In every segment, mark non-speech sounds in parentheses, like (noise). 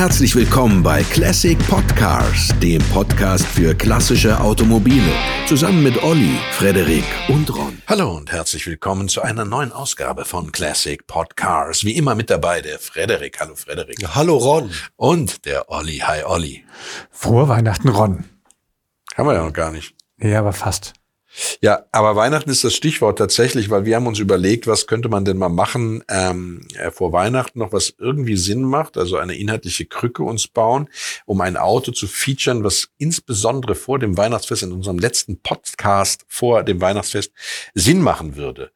Herzlich willkommen bei Classic Podcars, dem Podcast für klassische Automobile. Zusammen mit Olli, Frederik und Ron. Hallo und herzlich willkommen zu einer neuen Ausgabe von Classic Podcars. Wie immer mit dabei der Frederik. Hallo Frederik. Hallo Ron. Und der Olli. Hi Olli. Frohe Weihnachten, Ron. Haben wir ja noch gar nicht. Ja, aber fast. Ja, aber Weihnachten ist das Stichwort tatsächlich, weil wir haben uns überlegt, was könnte man denn mal machen ähm, äh, vor Weihnachten noch, was irgendwie Sinn macht, also eine inhaltliche Krücke uns bauen, um ein Auto zu featuren, was insbesondere vor dem Weihnachtsfest, in unserem letzten Podcast vor dem Weihnachtsfest, Sinn machen würde.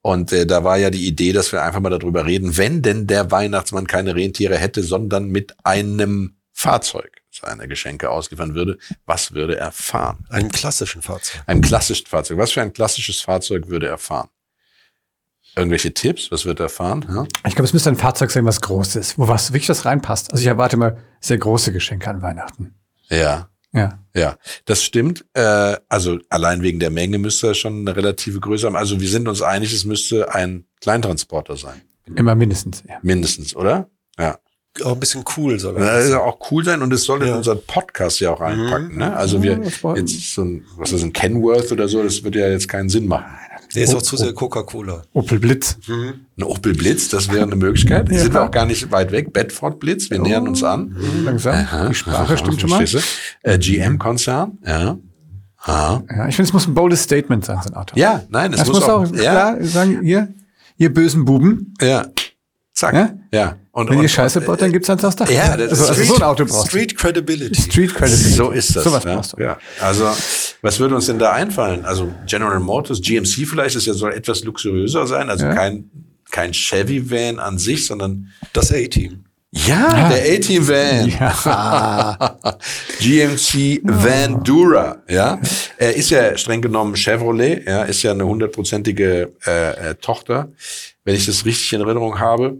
Und äh, da war ja die Idee, dass wir einfach mal darüber reden, wenn denn der Weihnachtsmann keine Rentiere hätte, sondern mit einem Fahrzeug seine Geschenke ausliefern würde, was würde er fahren? Einem klassischen Fahrzeug. Einem klassischen Fahrzeug. Was für ein klassisches Fahrzeug würde er fahren? Irgendwelche Tipps? Was wird er fahren? Ja? Ich glaube, es müsste ein Fahrzeug sein, was groß ist, wo was wirklich was reinpasst. Also ich erwarte mal sehr große Geschenke an Weihnachten. Ja. Ja. Ja, das stimmt. Äh, also allein wegen der Menge müsste er schon eine relative Größe haben. Also wir sind uns einig, es müsste ein Kleintransporter sein. Immer mindestens. Ja. Mindestens, oder? Ja auch ein bisschen cool soll er ja, auch cool sein und es soll ja. in unseren Podcast ja auch reinpacken. Mhm. Ne? Also wir jetzt so ein, was ist ein Kenworth oder so, das würde ja jetzt keinen Sinn machen. Der ist auch zu sehr Coca-Cola. Opel Blitz. Mhm. Ein Opel Blitz, das wäre eine Möglichkeit. ja. Sind wir auch gar nicht weit weg. Bedford Blitz, wir oh. nähern uns an. Mhm. Langsam. Aha. Die Sprache Aha. stimmt schon mal. Äh, GM-Konzern, ja. Aha. Ja, ich finde, es muss ein boldes Statement sein, so ein Auto. Ja, nein, es das muss, muss auch, auch klar sagen, ihr, ihr bösen Buben. Ja. Zack. Ja. ja. Und, Wenn ihr Scheiße baut, dann gibt's eins aufs Dach. Ja, das also, ist also so ein Auto brauchst Street Credibility. Street Credibility. So ist das. So was brauchst du. Ja. Also, was würde uns denn da einfallen? Also, General Motors, GMC vielleicht, ist ja soll etwas luxuriöser sein. Also ja. kein, kein Chevy-Van an sich, sondern das A-Team. Ja, ja, der A-Team Van. Ja. GMC Van Dura, ja. Er ist ja streng genommen Chevrolet, ja, ist ja eine hundertprozentige äh, äh, Tochter, wenn ich das richtig in Erinnerung habe.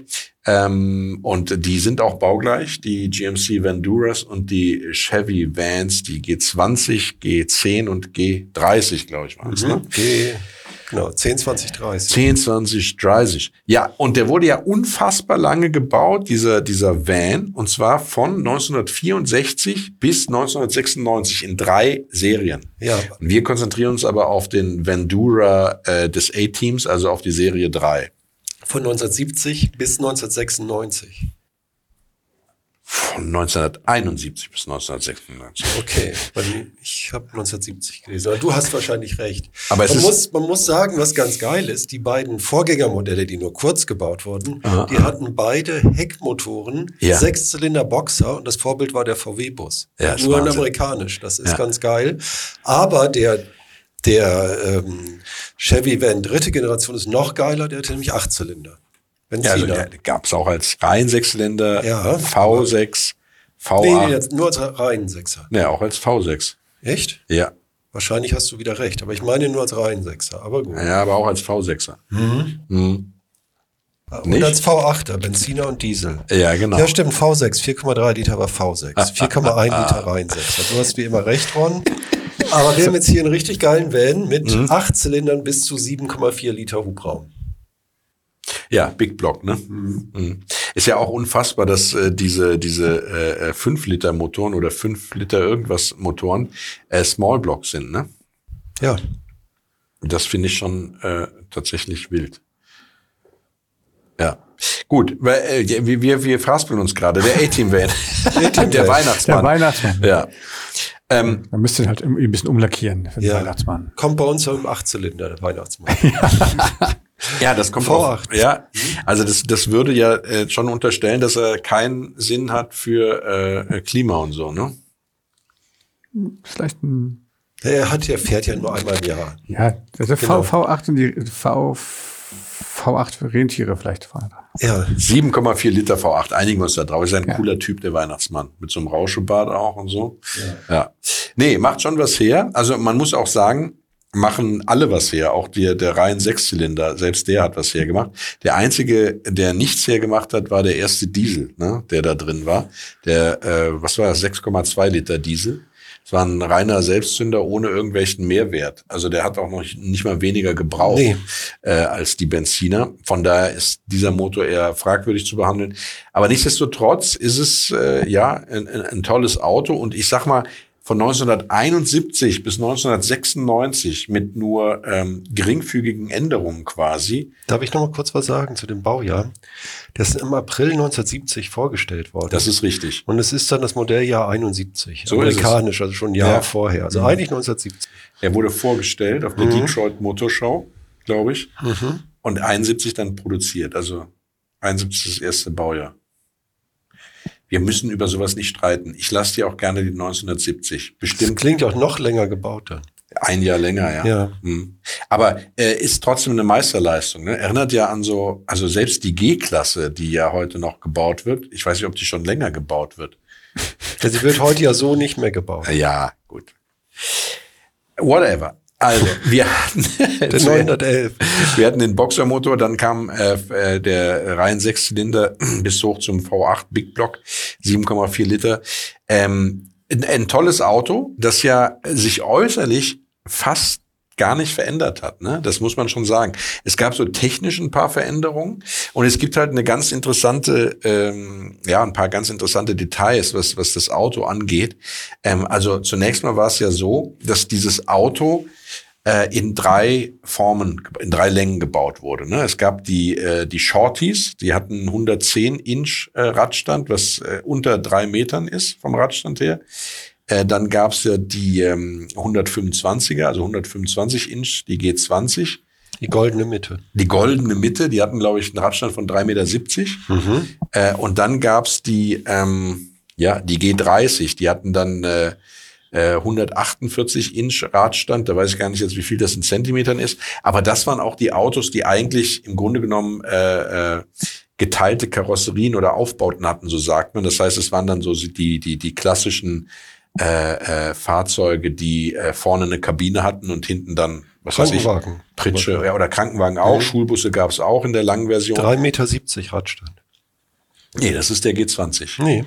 Ähm, und die sind auch baugleich, die GMC Vanduras und die Chevy Vans, die G20, G10 und G30, glaube ich, waren es. Mhm. Ne? G Genau, 10, 20, 30. 10, 20, 30. Ja, und der wurde ja unfassbar lange gebaut, dieser, dieser Van, und zwar von 1964 bis 1996 in drei Serien. Ja. wir konzentrieren uns aber auf den Vandura äh, des A-Teams, also auf die Serie 3 von 1970 bis 1996. Von 1971 bis 1996. Okay, ich habe 1970 gelesen. Du hast wahrscheinlich recht. Aber man, muss, man muss sagen, was ganz geil ist, die beiden Vorgängermodelle, die nur kurz gebaut wurden, aha, die hatten beide Heckmotoren, ja. Sechszylinder Boxer und das Vorbild war der VW-Bus. Ja, nur in amerikanisch, das ist ja. ganz geil. Aber der der ähm, Chevy Van dritte Generation ist noch geiler, der hatte nämlich acht Zylinder. Benziner. Ja, also gab es auch als Reihensechszylinder, ja, V6, V8. Nee, jetzt nur als Reihensechser. Nee, auch als V6. Echt? Ja. Wahrscheinlich hast du wieder recht, aber ich meine nur als Reihensechser, aber gut. Ja, aber auch als V6er. Mhm. Mhm. Und Nicht? als V8er, Benziner und Diesel. Ja, genau. Ja, stimmt, V6, 4,3 Liter war V6, 4,1 (laughs) Liter Reihensechser. Du hast wie immer recht, Ron. Aber wir haben jetzt hier einen richtig geilen Van mit mhm. acht Zylindern bis zu 7,4 Liter Hubraum. Ja, Big Block, ne? Mhm. mhm. Ist ja auch unfassbar, dass äh, diese diese äh, 5 äh, Liter Motoren oder 5 Liter irgendwas Motoren äh, Small Block sind, ne? Ja. Das finde ich schon äh, tatsächlich wild. Ja. Gut, weil, äh, wir, wir, wir fraspeln uns gerade. Der A-Team-Van. (laughs) der Weihnachtsmann. Der Weihnachtsmann. Ja. Ähm, Man müsste halt ein bisschen umlackieren für den ja. Weihnachtsmann. Kommt bei uns im Achtzylinder, der Weihnachtsmann. (laughs) ja, das kommt auch. Ja, also das, das würde ja äh, schon unterstellen, dass er keinen Sinn hat für äh, Klima und so, ne? Vielleicht ein. Er hat ja, fährt ja nur einmal im Jahr. Ja, der genau. V, V8 und die V, V8 für Rentiere vielleicht fahren. Ja. 7,4 Liter V8, einigen wir uns da drauf. Ist ein ja. cooler Typ, der Weihnachtsmann. Mit so einem Rauschebad auch und so. Ja. ja. Nee, macht schon was her. Also man muss auch sagen, machen alle was her. Auch die, der rein Sechszylinder, selbst der hat was hergemacht. Der einzige, der nichts hergemacht hat, war der erste Diesel, ne, der da drin war. Der, äh, was war das, 6,2 Liter Diesel. Es war ein reiner Selbstzünder ohne irgendwelchen Mehrwert. Also der hat auch noch nicht mal weniger gebraucht nee. äh, als die Benziner. Von daher ist dieser Motor eher fragwürdig zu behandeln. Aber nichtsdestotrotz ist es äh, ja ein, ein, ein tolles Auto. Und ich sag mal, von 1971 bis 1996 mit nur ähm, geringfügigen Änderungen quasi. Darf ich noch mal kurz was sagen zu dem Baujahr? Das ist im April 1970 vorgestellt worden. Das ist richtig. Und es ist dann das Modelljahr 71, so amerikanisch, also schon ein Jahr ja. vorher. Also mhm. eigentlich 1970. Er wurde vorgestellt auf der mhm. Detroit Motor Show, glaube ich. Mhm. Und 71 dann produziert. Also 71 ist das erste Baujahr. Wir müssen über sowas nicht streiten. Ich lasse dir auch gerne die 1970. Bestimmt. Das klingt auch noch länger gebaut dann. Ein Jahr länger, ja. ja. Hm. Aber äh, ist trotzdem eine Meisterleistung. Ne? Erinnert ja an so, also selbst die G-Klasse, die ja heute noch gebaut wird. Ich weiß nicht, ob die schon länger gebaut wird. Ja, sie wird heute ja so nicht mehr gebaut. Ja, gut. Whatever. Also, (laughs) wir hatten, (laughs) der 911. wir hatten den Boxermotor, dann kam äh, äh der rein Sechszylinder (clears throat) bis hoch zum V8 Big Block, 7,4 Liter. Ähm, ein, ein tolles Auto, das ja sich äußerlich fast gar nicht verändert hat. Ne? Das muss man schon sagen. Es gab so technisch ein paar Veränderungen und es gibt halt eine ganz interessante, ähm, ja, ein paar ganz interessante Details, was, was das Auto angeht. Ähm, also zunächst mal war es ja so, dass dieses Auto äh, in drei Formen, in drei Längen gebaut wurde. Ne? Es gab die, äh, die Shorties, die hatten 110 Inch äh, Radstand, was äh, unter drei Metern ist vom Radstand her. Äh, dann gab es ja die ähm, 125er, also 125 Inch, die G20. Die goldene Mitte. Die goldene Mitte, die hatten, glaube ich, einen Radstand von 3,70 Meter. Mhm. Äh, und dann gab's die, ähm, ja, die G30, die hatten dann äh, 148 äh, Inch Radstand, da weiß ich gar nicht jetzt, wie viel das in Zentimetern ist, aber das waren auch die Autos, die eigentlich im Grunde genommen äh, äh, geteilte Karosserien oder Aufbauten hatten, so sagt man. Das heißt, es waren dann so die die die klassischen äh, äh, Fahrzeuge, die äh, vorne eine Kabine hatten und hinten dann was weiß ich, Pritsche ja, oder Krankenwagen auch. Mhm. Schulbusse gab es auch in der langen Version. 3,70 Meter Radstand. Nee, das ist der G20. Nee.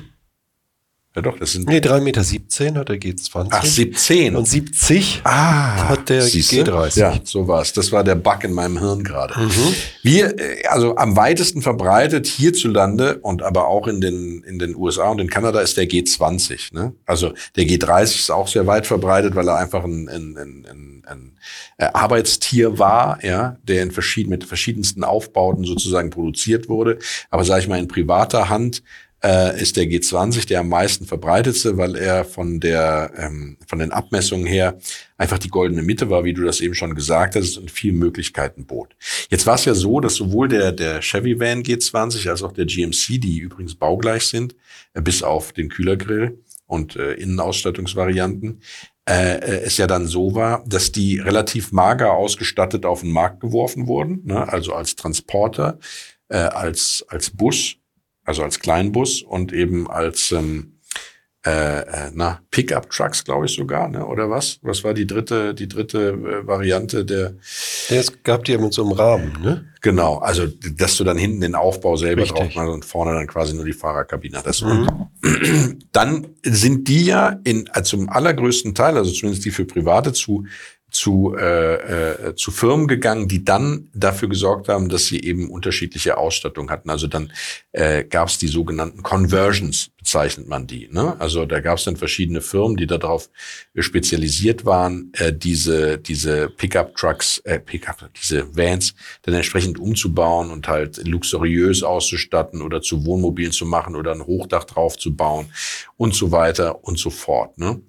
Ja doch, das sind. Nee, 3,17 Meter hat der G20. Ach, 17. Und 70 ah, hat der siehste? G30. Ja, so war's. Das war der Bug in meinem Hirn gerade. Mhm. Wir, äh, also am weitesten verbreitet hierzulande und aber auch in den, in den USA und in Kanada ist der G20. Ne? Also der G30 ist auch sehr weit verbreitet, weil er einfach ein, ein, ein, ein, ein äh, Arbeitstier war, ja, der in verschieden, mit verschiedensten Aufbauten sozusagen produziert wurde. Aber sage ich mal in privater Hand äh, ist der G20 der am meisten verbreitetste, weil er von der ähm, von den Abmessungen her einfach die goldene Mitte war, wie du das eben schon gesagt hast, und viele Möglichkeiten bot. Jetzt war es ja so, dass sowohl der der Chevy Van G20 als auch der GMC, die übrigens baugleich sind, äh, bis auf den Kühlergrill und äh, Innenausstattungsvarianten, äh, äh, es ja dann so war, dass die relativ mager ausgestattet auf den Markt geworfen wurden, ne? also als Transporter, äh, als als Bus also als Kleinbus und eben als ähm, äh, äh, na, Pickup-Trucks, glaube ich sogar, ne? oder was? Was war die dritte, die dritte äh, Variante der? Es gab die ja mit so einem Rahmen, ne? Genau, also dass du dann hinten den Aufbau selber Richtig. drauf machst und vorne dann quasi nur die Fahrerkabine hattest. Mhm. dann sind die ja in also zum allergrößten Teil, also zumindest die für Private zu zu, äh, äh, zu Firmen gegangen, die dann dafür gesorgt haben, dass sie eben unterschiedliche Ausstattung hatten. Also dann äh, gab es die sogenannten Conversions, bezeichnet man die. Ne? Also da gab es dann verschiedene Firmen, die darauf spezialisiert waren, äh, diese diese Pickup-Trucks, äh, Pickup, diese Vans dann entsprechend umzubauen und halt luxuriös auszustatten oder zu Wohnmobilen zu machen oder ein Hochdach drauf zu bauen und so weiter und so fort. Ne?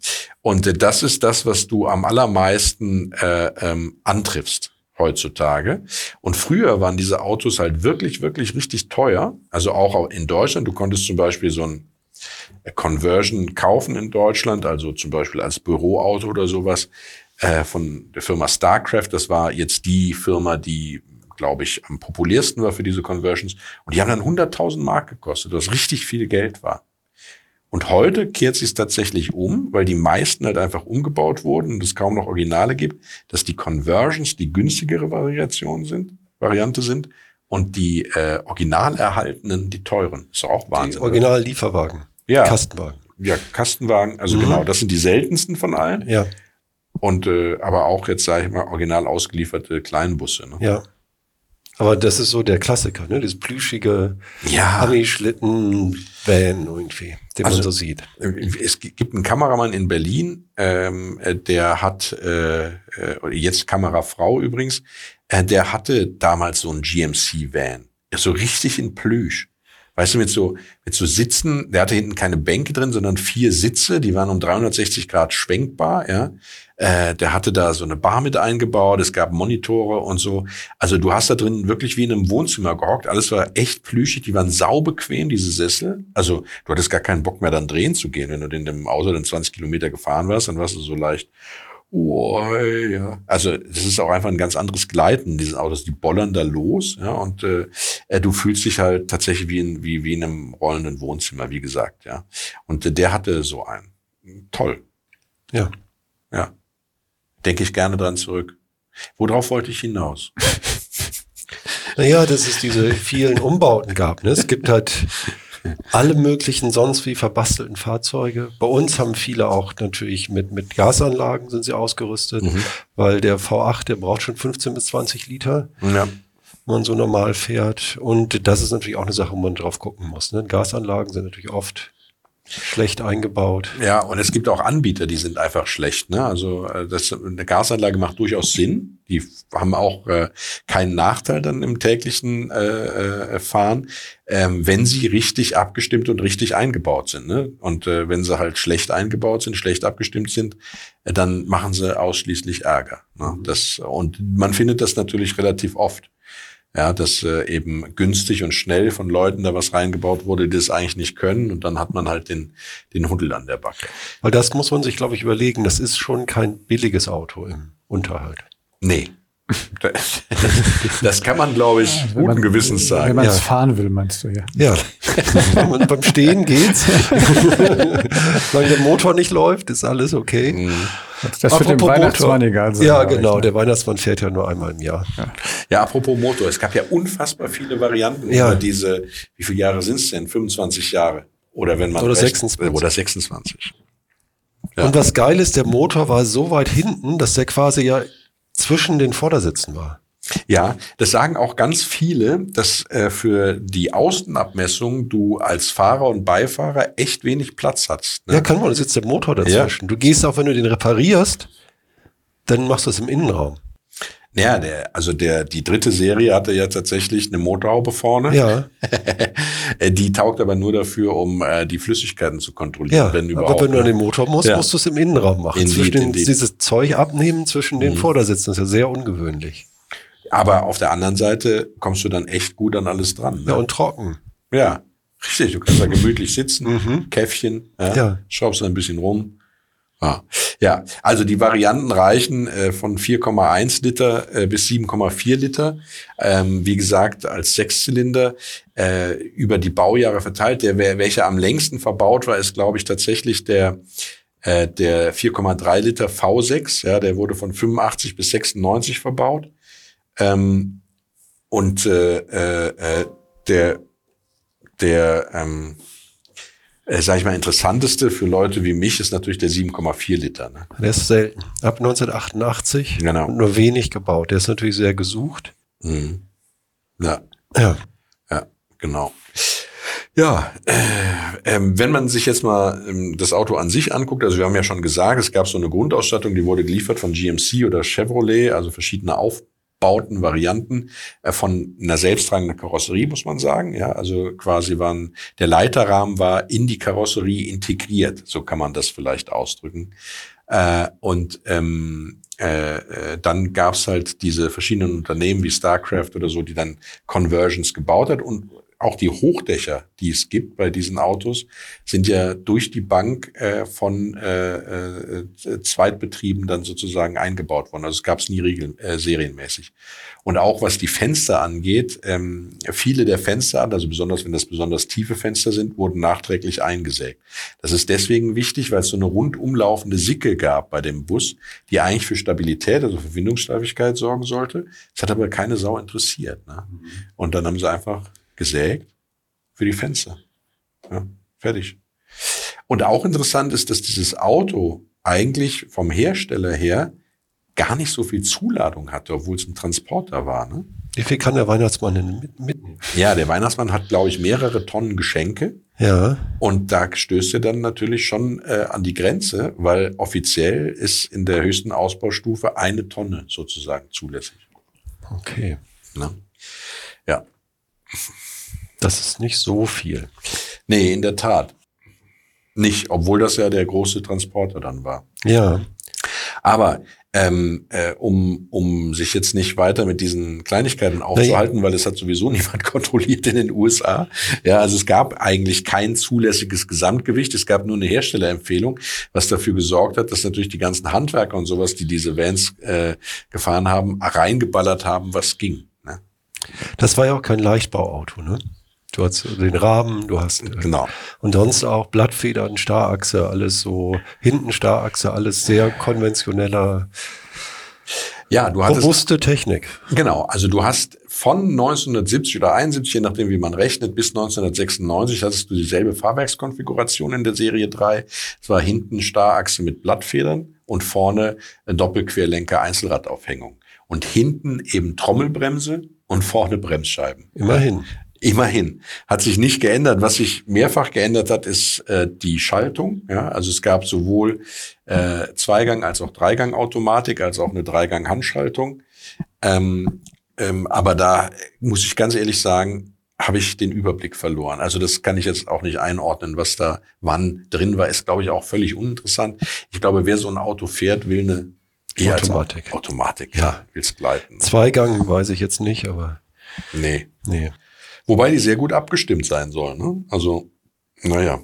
Und äh, das ist das, was du am allermeisten äh, ähm, antriffst heutzutage. Und früher waren diese Autos halt wirklich, wirklich richtig teuer. Also auch in Deutschland. Du konntest zum Beispiel so ein äh, Conversion kaufen in Deutschland, also zum Beispiel als Büroauto oder sowas äh, von der Firma Starcraft. Das war jetzt die Firma, die glaube ich, am populärsten war für diese Conversions. Und die haben dann 100.000 Mark gekostet, was richtig viel Geld war. Und heute kehrt sich es tatsächlich um, weil die meisten halt einfach umgebaut wurden und es kaum noch Originale gibt, dass die Conversions die günstigere Variation sind, Variante sind und die äh, original erhaltenen die teuren. Ist auch Wahnsinn. Die Original-Lieferwagen. Ja. Kastenwagen. ja, Kastenwagen, also mhm. genau, das sind die seltensten von allen. Ja. Und äh, aber auch jetzt, sage ich mal, original ausgelieferte Kleinbusse. Ne? Ja. Aber das ist so der Klassiker, ne? Das plüschige ja. Ami-Schlitten-Van irgendwie, den also, man so sieht. Es gibt einen Kameramann in Berlin, ähm, der hat, äh, äh jetzt Kamerafrau übrigens, äh, der hatte damals so einen GMC-Van. So richtig in Plüsch. Weißt du, mit so, mit so Sitzen, der hatte hinten keine Bänke drin, sondern vier Sitze, die waren um 360 Grad schwenkbar, ja. Äh, der hatte da so eine Bar mit eingebaut, es gab Monitore und so. Also du hast da drin wirklich wie in einem Wohnzimmer gehockt. Alles war echt plüschig, die waren saubequem, diese Sessel. Also du hattest gar keinen Bock mehr dann drehen zu gehen. Wenn du in dem Auto dann 20 Kilometer gefahren warst, dann warst du so leicht Oh, ja. Also das ist auch einfach ein ganz anderes Gleiten diese Autos. Die bollern da los, ja, und äh, äh, du fühlst dich halt tatsächlich wie in, wie, wie in einem rollenden Wohnzimmer, wie gesagt, ja. Und äh, der hatte so einen. Toll. Ja. Ja. Denke ich gerne dran zurück. Worauf wollte ich hinaus? (laughs) Naja, dass es diese vielen Umbauten gab. Ne? Es gibt halt alle möglichen sonst wie verbastelten Fahrzeuge. Bei uns haben viele auch natürlich mit, mit Gasanlagen sind sie ausgerüstet, mhm. weil der V8, der braucht schon 15 bis 20 Liter. Ja. Wenn man so normal fährt. Und das ist natürlich auch eine Sache, wo man drauf gucken muss. Ne? Gasanlagen sind natürlich oft schlecht eingebaut. Ja, und es gibt auch Anbieter, die sind einfach schlecht. Ne? Also äh, das, eine Gasanlage macht durchaus Sinn. Die haben auch äh, keinen Nachteil dann im täglichen äh, äh, Fahren, ähm, wenn sie richtig abgestimmt und richtig eingebaut sind. Ne? Und äh, wenn sie halt schlecht eingebaut sind, schlecht abgestimmt sind, äh, dann machen sie ausschließlich Ärger. Ne? Das, und man findet das natürlich relativ oft ja, dass äh, eben günstig und schnell von Leuten da was reingebaut wurde, die das eigentlich nicht können und dann hat man halt den, den Huddel an der Backe. Weil das muss man sich, glaube ich, überlegen, das ist schon kein billiges Auto im Unterhalt. Nee. Das kann man, glaube ich, ja, guten man, Gewissens sagen. Wenn man es ja. fahren will, meinst du, ja. Ja. Und beim Stehen geht's. (laughs) Solange der Motor nicht läuft, ist alles okay. Mhm. Das wird dem Weihnachtsmann Motor. egal sein. Ja, genau. Der Weihnachtsmann fährt ja nur einmal im Jahr. Ja. ja, apropos Motor. Es gab ja unfassbar viele Varianten ja. über diese, wie viele Jahre sind es denn? 25 Jahre. Oder wenn man. Oder recht, 26. Oder 26. Ja. Und was geil ist, der Motor war so weit hinten, dass der quasi ja zwischen den Vordersitzen war. Ja, das sagen auch ganz viele, dass äh, für die Außenabmessung du als Fahrer und Beifahrer echt wenig Platz hast. Ne? Ja, kann man, da sitzt der Motor dazwischen. Ja. Du gehst auch, wenn du den reparierst, dann machst du es im Innenraum. Naja, der, also der, die dritte Serie hatte ja tatsächlich eine Motorhaube vorne. Ja. (laughs) die taugt aber nur dafür, um äh, die Flüssigkeiten zu kontrollieren, ja, wenn überhaupt. Aber wenn du an den Motor musst, ja. musst du es im Innenraum machen. Indeed, zwischen den, indeed. Dieses Zeug abnehmen zwischen den mhm. Vordersitzen, das ist ja sehr ungewöhnlich. Aber auf der anderen Seite kommst du dann echt gut an alles dran. Ne? Ja, und trocken. Ja, richtig. Du kannst da gemütlich sitzen, mhm. Käffchen, ja, ja. schraubst ein bisschen rum. Ja. ja, also die Varianten reichen äh, von 4,1 Liter äh, bis 7,4 Liter. Ähm, wie gesagt, als Sechszylinder äh, über die Baujahre verteilt. Der, welcher am längsten verbaut war, ist, glaube ich, tatsächlich der äh, der 4,3 Liter V6. Ja, der wurde von 85 bis 96 verbaut. Ähm, und äh, äh, der der ähm, äh, sag ich mal, interessanteste für Leute wie mich ist natürlich der 7,4 Liter. Ne? Der ist selten. Ab 1988 genau. nur wenig gebaut. Der ist natürlich sehr gesucht. Mhm. Ja. Ja. Ja, genau. Ja, äh, äh, wenn man sich jetzt mal ähm, das Auto an sich anguckt, also wir haben ja schon gesagt, es gab so eine Grundausstattung, die wurde geliefert von GMC oder Chevrolet, also verschiedene Auf Bauten, Varianten äh, von einer selbsttragenden Karosserie, muss man sagen. Ja, also quasi waren, der Leiterrahmen war in die Karosserie integriert, so kann man das vielleicht ausdrücken. Äh, und ähm, äh, äh, dann gab's halt diese verschiedenen Unternehmen wie StarCraft oder so, die dann Conversions gebaut hat und auch die Hochdächer, die es gibt bei diesen Autos, sind ja durch die Bank äh, von äh, äh, Zweitbetrieben dann sozusagen eingebaut worden. Also es gab es nie regel, äh, serienmäßig. Und auch was die Fenster angeht, ähm, viele der Fenster, also besonders wenn das besonders tiefe Fenster sind, wurden nachträglich eingesägt. Das ist deswegen wichtig, weil es so eine rundumlaufende Sicke gab bei dem Bus, die eigentlich für Stabilität, also für Windungssteifigkeit sorgen sollte. Das hat aber keine Sau interessiert. Ne? Mhm. Und dann haben sie einfach gesägt für die Fenster. Ja, fertig. Und auch interessant ist, dass dieses Auto eigentlich vom Hersteller her gar nicht so viel Zuladung hatte, obwohl es ein Transporter war. Ne? Wie viel kann der Weihnachtsmann denn mit, mitnehmen? Ja, der Weihnachtsmann hat, glaube ich, mehrere Tonnen Geschenke. Ja. Und da stößt er dann natürlich schon äh, an die Grenze, weil offiziell ist in der höchsten Ausbaustufe eine Tonne sozusagen zulässig. Okay. Ne? Das ist nicht so viel. Nee, in der Tat. Nicht, obwohl das ja der große Transporter dann war. Ja. Aber ähm, äh, um, um sich jetzt nicht weiter mit diesen Kleinigkeiten aufzuhalten, weil es hat sowieso (laughs) niemand kontrolliert in den USA. Ja, also es gab eigentlich kein zulässiges Gesamtgewicht. Es gab nur eine Herstellerempfehlung, was dafür gesorgt hat, dass natürlich die ganzen Handwerker und sowas, die diese Vans äh, gefahren haben, reingeballert haben, was ging. Das war ja auch kein Leichtbauauto, ne? Du hast den Rahmen, du hast äh, Genau. und sonst auch Blattfedern, Starachse, alles so hinten Starachse, alles sehr konventioneller, Ja, du hattest robuste Technik. Genau, also du hast von 1970 oder 71, je nachdem wie man rechnet, bis 1996 hattest du dieselbe Fahrwerkskonfiguration in der Serie 3. Es war hinten Starachse mit Blattfedern und vorne eine Doppelquerlenker Einzelradaufhängung. Und hinten eben Trommelbremse und vorne Bremsscheiben. Immerhin. Immerhin. Hat sich nicht geändert. Was sich mehrfach geändert hat, ist äh, die Schaltung. Ja, also es gab sowohl äh, Zweigang- als auch Dreigang-Automatik, als auch eine Dreigang-Handschaltung. Ähm, ähm, aber da muss ich ganz ehrlich sagen, habe ich den Überblick verloren. Also das kann ich jetzt auch nicht einordnen, was da wann drin war. Ist, glaube ich, auch völlig uninteressant. Ich glaube, wer so ein Auto fährt, will eine eher Automatik. Automatik, Ja. ja, will's gleiten. Zweigang weiß ich jetzt nicht, aber Nee. nee. Wobei die sehr gut abgestimmt sein soll. Ne? Also, naja.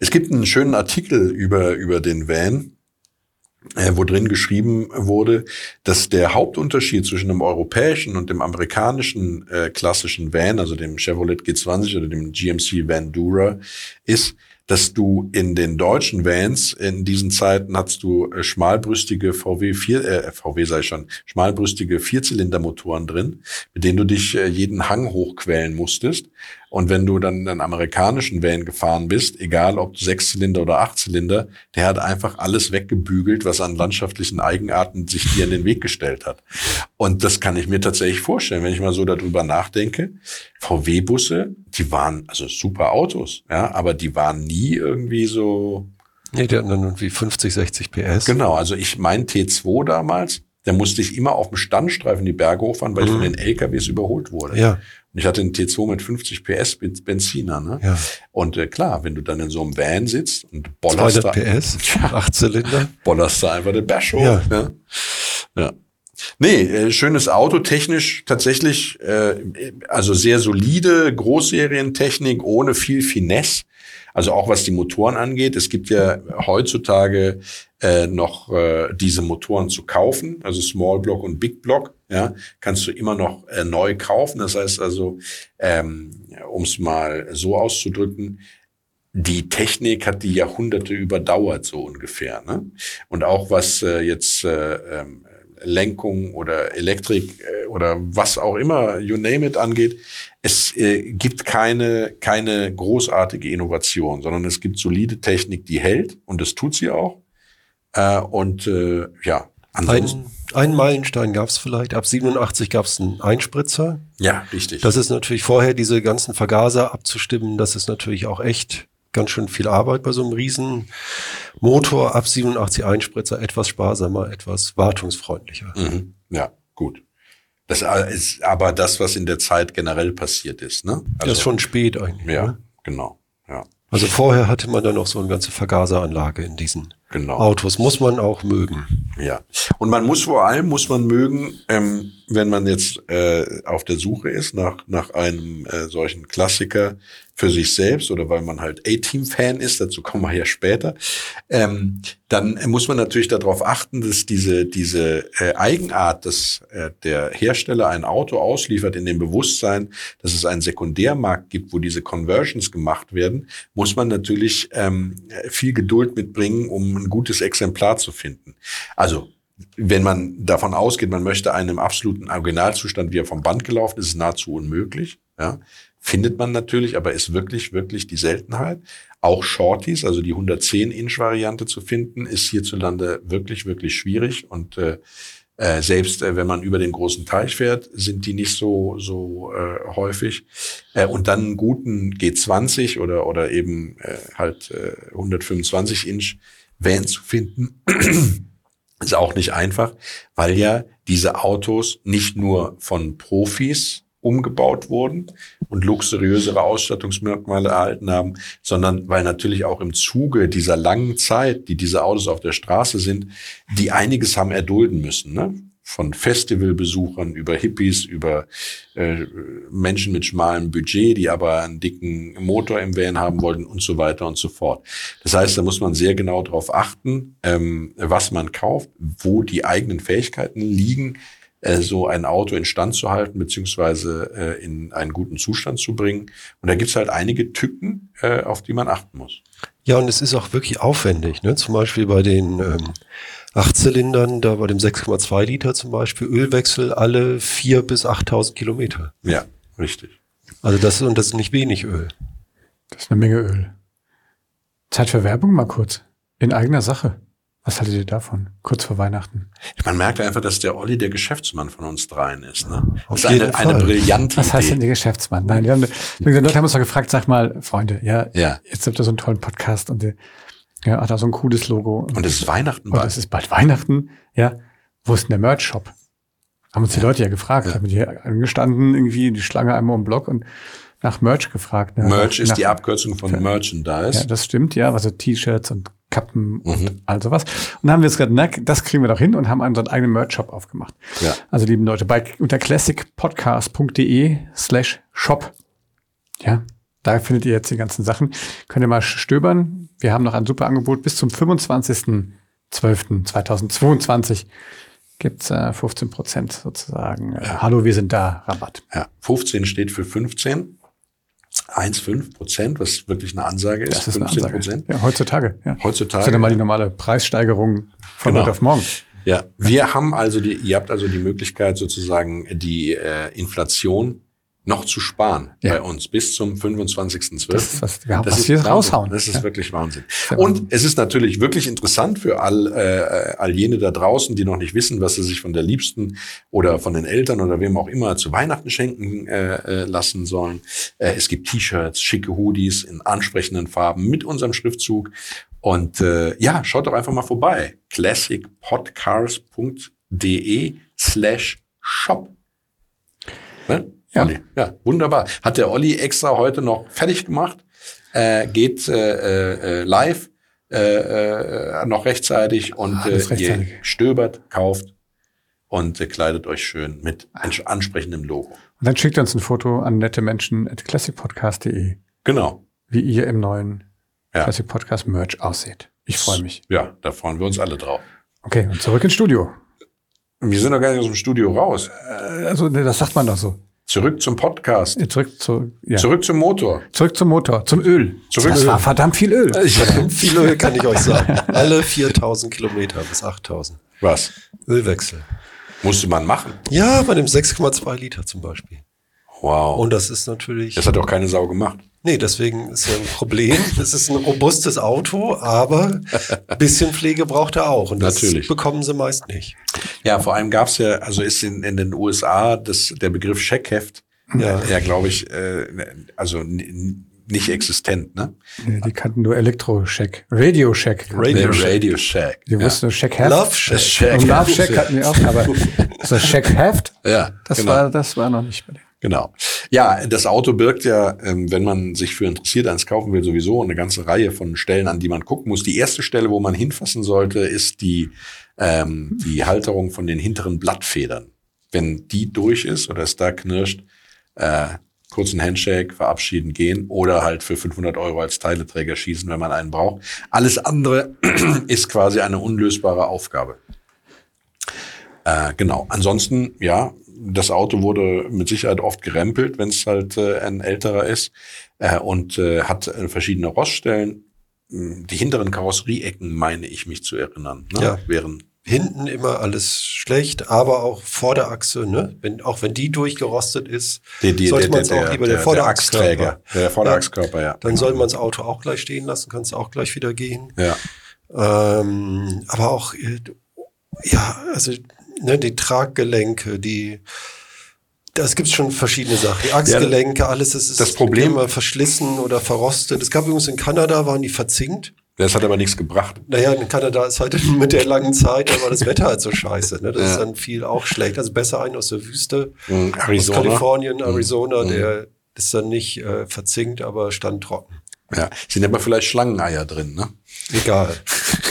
Es gibt einen schönen Artikel über, über den Van, äh, wo drin geschrieben wurde, dass der Hauptunterschied zwischen dem europäischen und dem amerikanischen äh, klassischen Van, also dem Chevrolet G20 oder dem GMC Vandura, ist, dass du in den deutschen Vans in diesen Zeiten hast du äh, schmalbrüstige VW 4 äh, VW sei schon schmalbrüstige Vierzylindermotoren drin, mit denen du dich äh, jeden Hang hochquälen musstest. Und wenn du dann einen amerikanischen Van gefahren bist, egal ob Sechszylinder oder Achtzylinder, der hat einfach alles weggebügelt, was an landschaftlichen Eigenarten sich dir in den Weg gestellt hat. Und das kann ich mir tatsächlich vorstellen, wenn ich mal so darüber nachdenke. VW-Busse, die waren also super Autos, ja, aber die waren nie irgendwie so. Nee, die hatten dann irgendwie 50, 60 PS. Genau, also ich mein T2 damals, da musste ich immer auf dem Standstreifen die Berge hochfahren, weil ich von den LKWs überholt wurde. Ja, ich hatte einen T2 mit 50 PS Ben- Benziner, ne? ja. Und äh, klar, wenn du dann in so einem Van sitzt und bollerst 200 da, PS, (laughs) acht Zylinder. bollerst da einfach den Bash hoch. Ja. Ja. ja. Nee, äh, schönes Auto, technisch tatsächlich, äh, also sehr solide Großserientechnik, ohne viel Finesse. Also auch was die Motoren angeht. Es gibt ja heutzutage äh, noch äh, diese Motoren zu kaufen, also Small Block und Big Block. Ja, kannst du immer noch äh, neu kaufen. Das heißt also, ähm, um es mal so auszudrücken, die Technik hat die Jahrhunderte überdauert, so ungefähr. Ne? Und auch was äh, jetzt äh, ähm, Lenkung oder Elektrik äh, oder was auch immer, you name it, angeht, es äh, gibt keine, keine großartige Innovation, sondern es gibt solide Technik, die hält und das tut sie auch. Äh, und äh, ja, ansonsten. Ein, einen Meilenstein gab es vielleicht. Ab 87 gab es einen Einspritzer. ja, richtig. Das ist natürlich vorher diese ganzen Vergaser abzustimmen. Das ist natürlich auch echt ganz schön viel Arbeit bei so einem riesen Motor. Ab 87 Einspritzer etwas sparsamer, etwas wartungsfreundlicher. Mhm. Ja, gut. Das ist aber das, was in der Zeit generell passiert ist. Ne? das ist schon spät eigentlich. Ja, Ne? genau. Ja, Also vorher hatte man dann noch so eine ganze Vergaseranlage in diesen genau. Autos. Muss man auch mögen. Ja. Und man muss vor allem, muss man mögen, ähm, wenn man jetzt äh, auf der Suche ist nach, nach einem äh, solchen Klassiker für sich selbst oder weil man halt A-Team-Fan ist, dazu kommen wir ja später, ähm, dann muss man natürlich darauf achten, dass diese, diese äh, Eigenart, dass äh, der Hersteller ein Auto ausliefert in dem Bewusstsein, dass es einen Sekundärmarkt gibt, wo diese Conversions gemacht werden, muss man natürlich ähm, viel Geduld mitbringen, um ein gutes Exemplar zu finden. Also wenn man davon ausgeht, man möchte einen im absoluten Originalzustand, wie er vom Band gelaufen ist, ist nahezu unmöglich. Ja? Findet man natürlich, aber ist wirklich, wirklich die Seltenheit. Auch Shorties, also die 110-Inch-Variante zu finden, ist hierzulande wirklich, wirklich schwierig. Und äh, äh, selbst äh, wenn man über den großen Teich fährt, sind die nicht so, so äh, häufig. Äh, und dann einen guten G20 oder, oder eben äh, halt äh, 125 Inch Van zu finden, (clears throat) ist auch nicht einfach, weil ja diese Autos nicht nur von Profis umgebaut wurden und luxuriösere Ausstattungsmerkmale erhalten haben, sondern weil natürlich auch im Zuge dieser langen Zeit, die diese Autos auf der Straße sind, die einiges haben erdulden müssen. Ne? Von Festivalbesuchern über Hippies, über äh, Menschen mit schmalem Budget, die aber einen dicken Motor im Van haben wollten und so weiter und so fort. Das heißt, da muss man sehr genau darauf achten, ähm, was man kauft, wo die eigenen Fähigkeiten liegen, so ein Auto instand zu halten, beziehungsweise äh, in einen guten Zustand zu bringen. Und da gibt's halt einige Tücken, äh, auf die man achten muss. Ja, und es ist auch wirklich aufwendig. Ne? Zum Beispiel bei den ähm, Achtzylindern, da bei dem 6,2 Liter zum Beispiel, Ölwechsel alle vier bis 8.000 Kilometer. Ja, richtig. Also das, und das ist nicht wenig Öl. Das ist eine Menge Öl. Zeit für Werbung mal kurz. In eigener Sache. Was haltet ihr davon? Kurz vor Weihnachten. Man merkt einfach, dass der Olli der Geschäftsmann von uns dreien ist. Ne? Auf Das ist eine, eine brillante Was heißt denn der Geschäftsmann? Nein, wir haben, wir haben Leute haben uns doch gefragt, sag mal, Freunde, ja, Ja. jetzt habt ihr so einen tollen Podcast und ihr, ja, hat da so ein cooles Logo. Und es ist Weihnachten Und bald. es ist bald Weihnachten, ja. Wo ist denn der Merch-Shop? Haben uns die Leute ja gefragt. Ja. Haben hier angestanden, irgendwie die Schlange einmal um den Block und nach Merch gefragt. Ne? Merch ist nach, die Abkürzung von Ja, Merchandise. das stimmt, ja. Also T-Shirts und Kappen und Mhm. all sowas. Und dann haben wir jetzt gesagt, na, das kriegen wir doch hin und haben unseren eigenen Merch-Shop aufgemacht. Ja. Also, lieben Leute, bei unter classicpodcast.de slash shop. Ja, da findet ihr jetzt die ganzen Sachen. Könnt ihr mal stöbern. Wir haben noch ein super Angebot. Bis zum 25.12.2022 gibt's äh, 15 Prozent sozusagen. Äh, Hallo, wir sind da, Rabatt. Ja. 15 steht für 15. 1,5 Prozent, was wirklich eine Ansage ist. Das ist eine 15 Ansage. Prozent. Ja, heutzutage. Ja. Heutzutage. Das ist ja mal die normale Preissteigerung von Genau. heute auf morgen. Ja, wir haben also die, ihr habt also die Möglichkeit sozusagen die äh, Inflation noch zu sparen Ja. bei uns bis zum 25.12. Das ist was- ja, was ist raushauen. Das ist Ja. wirklich Wahnsinn. Und es ist natürlich wirklich interessant für all, äh, all jene da draußen, die noch nicht wissen, was sie sich von der Liebsten oder von den Eltern oder wem auch immer zu Weihnachten schenken äh, äh, lassen sollen. Äh, es gibt T-Shirts, schicke Hoodies in ansprechenden Farben mit unserem Schriftzug. Und äh, ja, schaut doch einfach mal vorbei. classicpodcars.de slash shop. Ne? Ja. Olli? ja, wunderbar. Hat der Olli extra heute noch fertig gemacht. Äh, geht äh, äh, live äh, äh, noch rechtzeitig und äh, Alles rechtzeitig. ihr stöbert, kauft und äh, kleidet euch schön mit ans- ansprechendem Logo. Und dann schickt uns ein Foto an nette Menschen at classicpodcast.de, Genau. wie ihr im neuen Ja. Classic Podcast Merch aussieht. Ich freue mich. Ja, da freuen wir uns alle drauf. Okay, und zurück ins Studio. Wir sind doch gar nicht aus dem Studio raus. Äh, Also, das sagt man doch so. Zurück zum Podcast. Zurück zu, ja. Zurück zum Motor. Zurück zum Motor, zum Öl. Zurück das Öl. war verdammt viel Öl. Viel Öl kann ich euch sagen. Alle 4000 Kilometer bis 8000. Was? Ölwechsel. Musste man machen. Ja, bei dem 6,2 Liter zum Beispiel. Wow. Und das ist natürlich. das hat doch keine Sau gemacht. Nee, deswegen ist ja ein Problem. (laughs) Es ist ein robustes Auto, aber ein bisschen Pflege braucht er auch. Und das Natürlich. bekommen sie meist nicht. Ja, vor allem gab's ja, also ist in, in den USA das, der Begriff Scheckheft, Ja. ja, ja glaube ich, äh, also nicht existent, ne? Nee, Die kannten nur Elektro-Check, Radio-Check. Radio Der Shack. Radio Shack. Die wussten Check-Heft. Love Shack. Shack. Und Love-Check hatten wir auch, aber (laughs) so Check-Heft, Ja, das, genau. war, das war noch nicht bei denen. Genau. Ja, das Auto birgt ja, ähm, wenn man sich für interessiert eins kaufen will, sowieso eine ganze Reihe von Stellen, an die man gucken muss. Die erste Stelle, wo man hinfassen sollte, ist die, ähm, die Halterung von den hinteren Blattfedern. Wenn die durch ist oder es da knirscht, äh, kurzen Handshake, verabschieden, gehen oder halt für 500 Euro als Teileträger schießen, wenn man einen braucht. Alles andere (clears throat) ist quasi eine unlösbare Aufgabe. Äh, genau. Ansonsten, ja, das Auto wurde mit Sicherheit oft gerempelt, wenn es halt äh, ein älterer ist äh, und äh, hat äh, verschiedene Roststellen. die hinteren Karosserieecken, meine ich mich zu erinnern, ne? Ja. wären Hinten immer alles schlecht, aber auch Vorderachse, ne? Wenn, auch wenn die durchgerostet ist, die, die, sollte man es auch lieber der, der Vorderachskörper. der der Vorderachskörper, ja. Dann soll man das Auto auch gleich stehen lassen, kann es auch gleich wieder gehen. Ja. Ähm, aber auch, äh, ja, also ne, die Traggelenke, die, das gibt schon verschiedene Sachen. Die Achsgelenke, alles das ist Das Problem- immer verschlissen oder verrostet. Es gab übrigens in Kanada, waren die verzinkt. Das hat aber nichts gebracht. Naja, in Kanada ist halt (laughs) mit der langen Zeit, da war das Wetter halt so scheiße. Ne? Das Ja. ist dann viel auch schlecht. Also besser ein aus der Wüste, Mhm, aus. Kalifornien, Arizona, Mhm. der ist dann nicht äh, verzinkt, aber stand trocken. Ja, sind aber vielleicht Schlangeneier drin, ne? Egal. (laughs)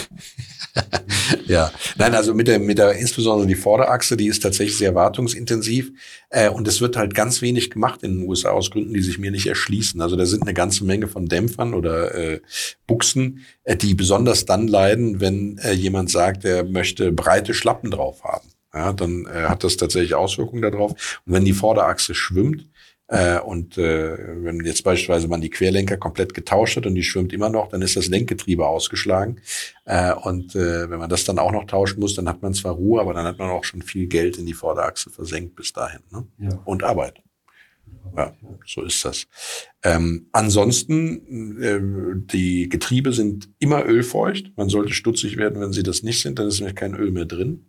(laughs) Ja, nein, also mit der, mit der, insbesondere die Vorderachse, die ist tatsächlich sehr wartungsintensiv. Äh, und es wird halt ganz wenig gemacht in den USA aus Gründen, die sich mir nicht erschließen. Also da sind eine ganze Menge von Dämpfern oder äh, Buchsen, äh, die besonders dann leiden, wenn äh, jemand sagt, er möchte breite Schlappen drauf haben. Ja, dann äh, hat das tatsächlich Auswirkungen darauf. Und wenn die Vorderachse schwimmt, äh, und äh, wenn jetzt beispielsweise man die Querlenker komplett getauscht hat und die schwimmt immer noch, dann ist das Lenkgetriebe ausgeschlagen. Äh, und äh, wenn man das dann auch noch tauschen muss, dann hat man zwar Ruhe, aber dann hat man auch schon viel Geld in die Vorderachse versenkt bis dahin. Ne? Ja. Und Arbeit. Ja, so ist das. Ähm, ansonsten, äh, die Getriebe sind immer ölfeucht. Man sollte stutzig werden, wenn sie das nicht sind, dann ist nämlich kein Öl mehr drin.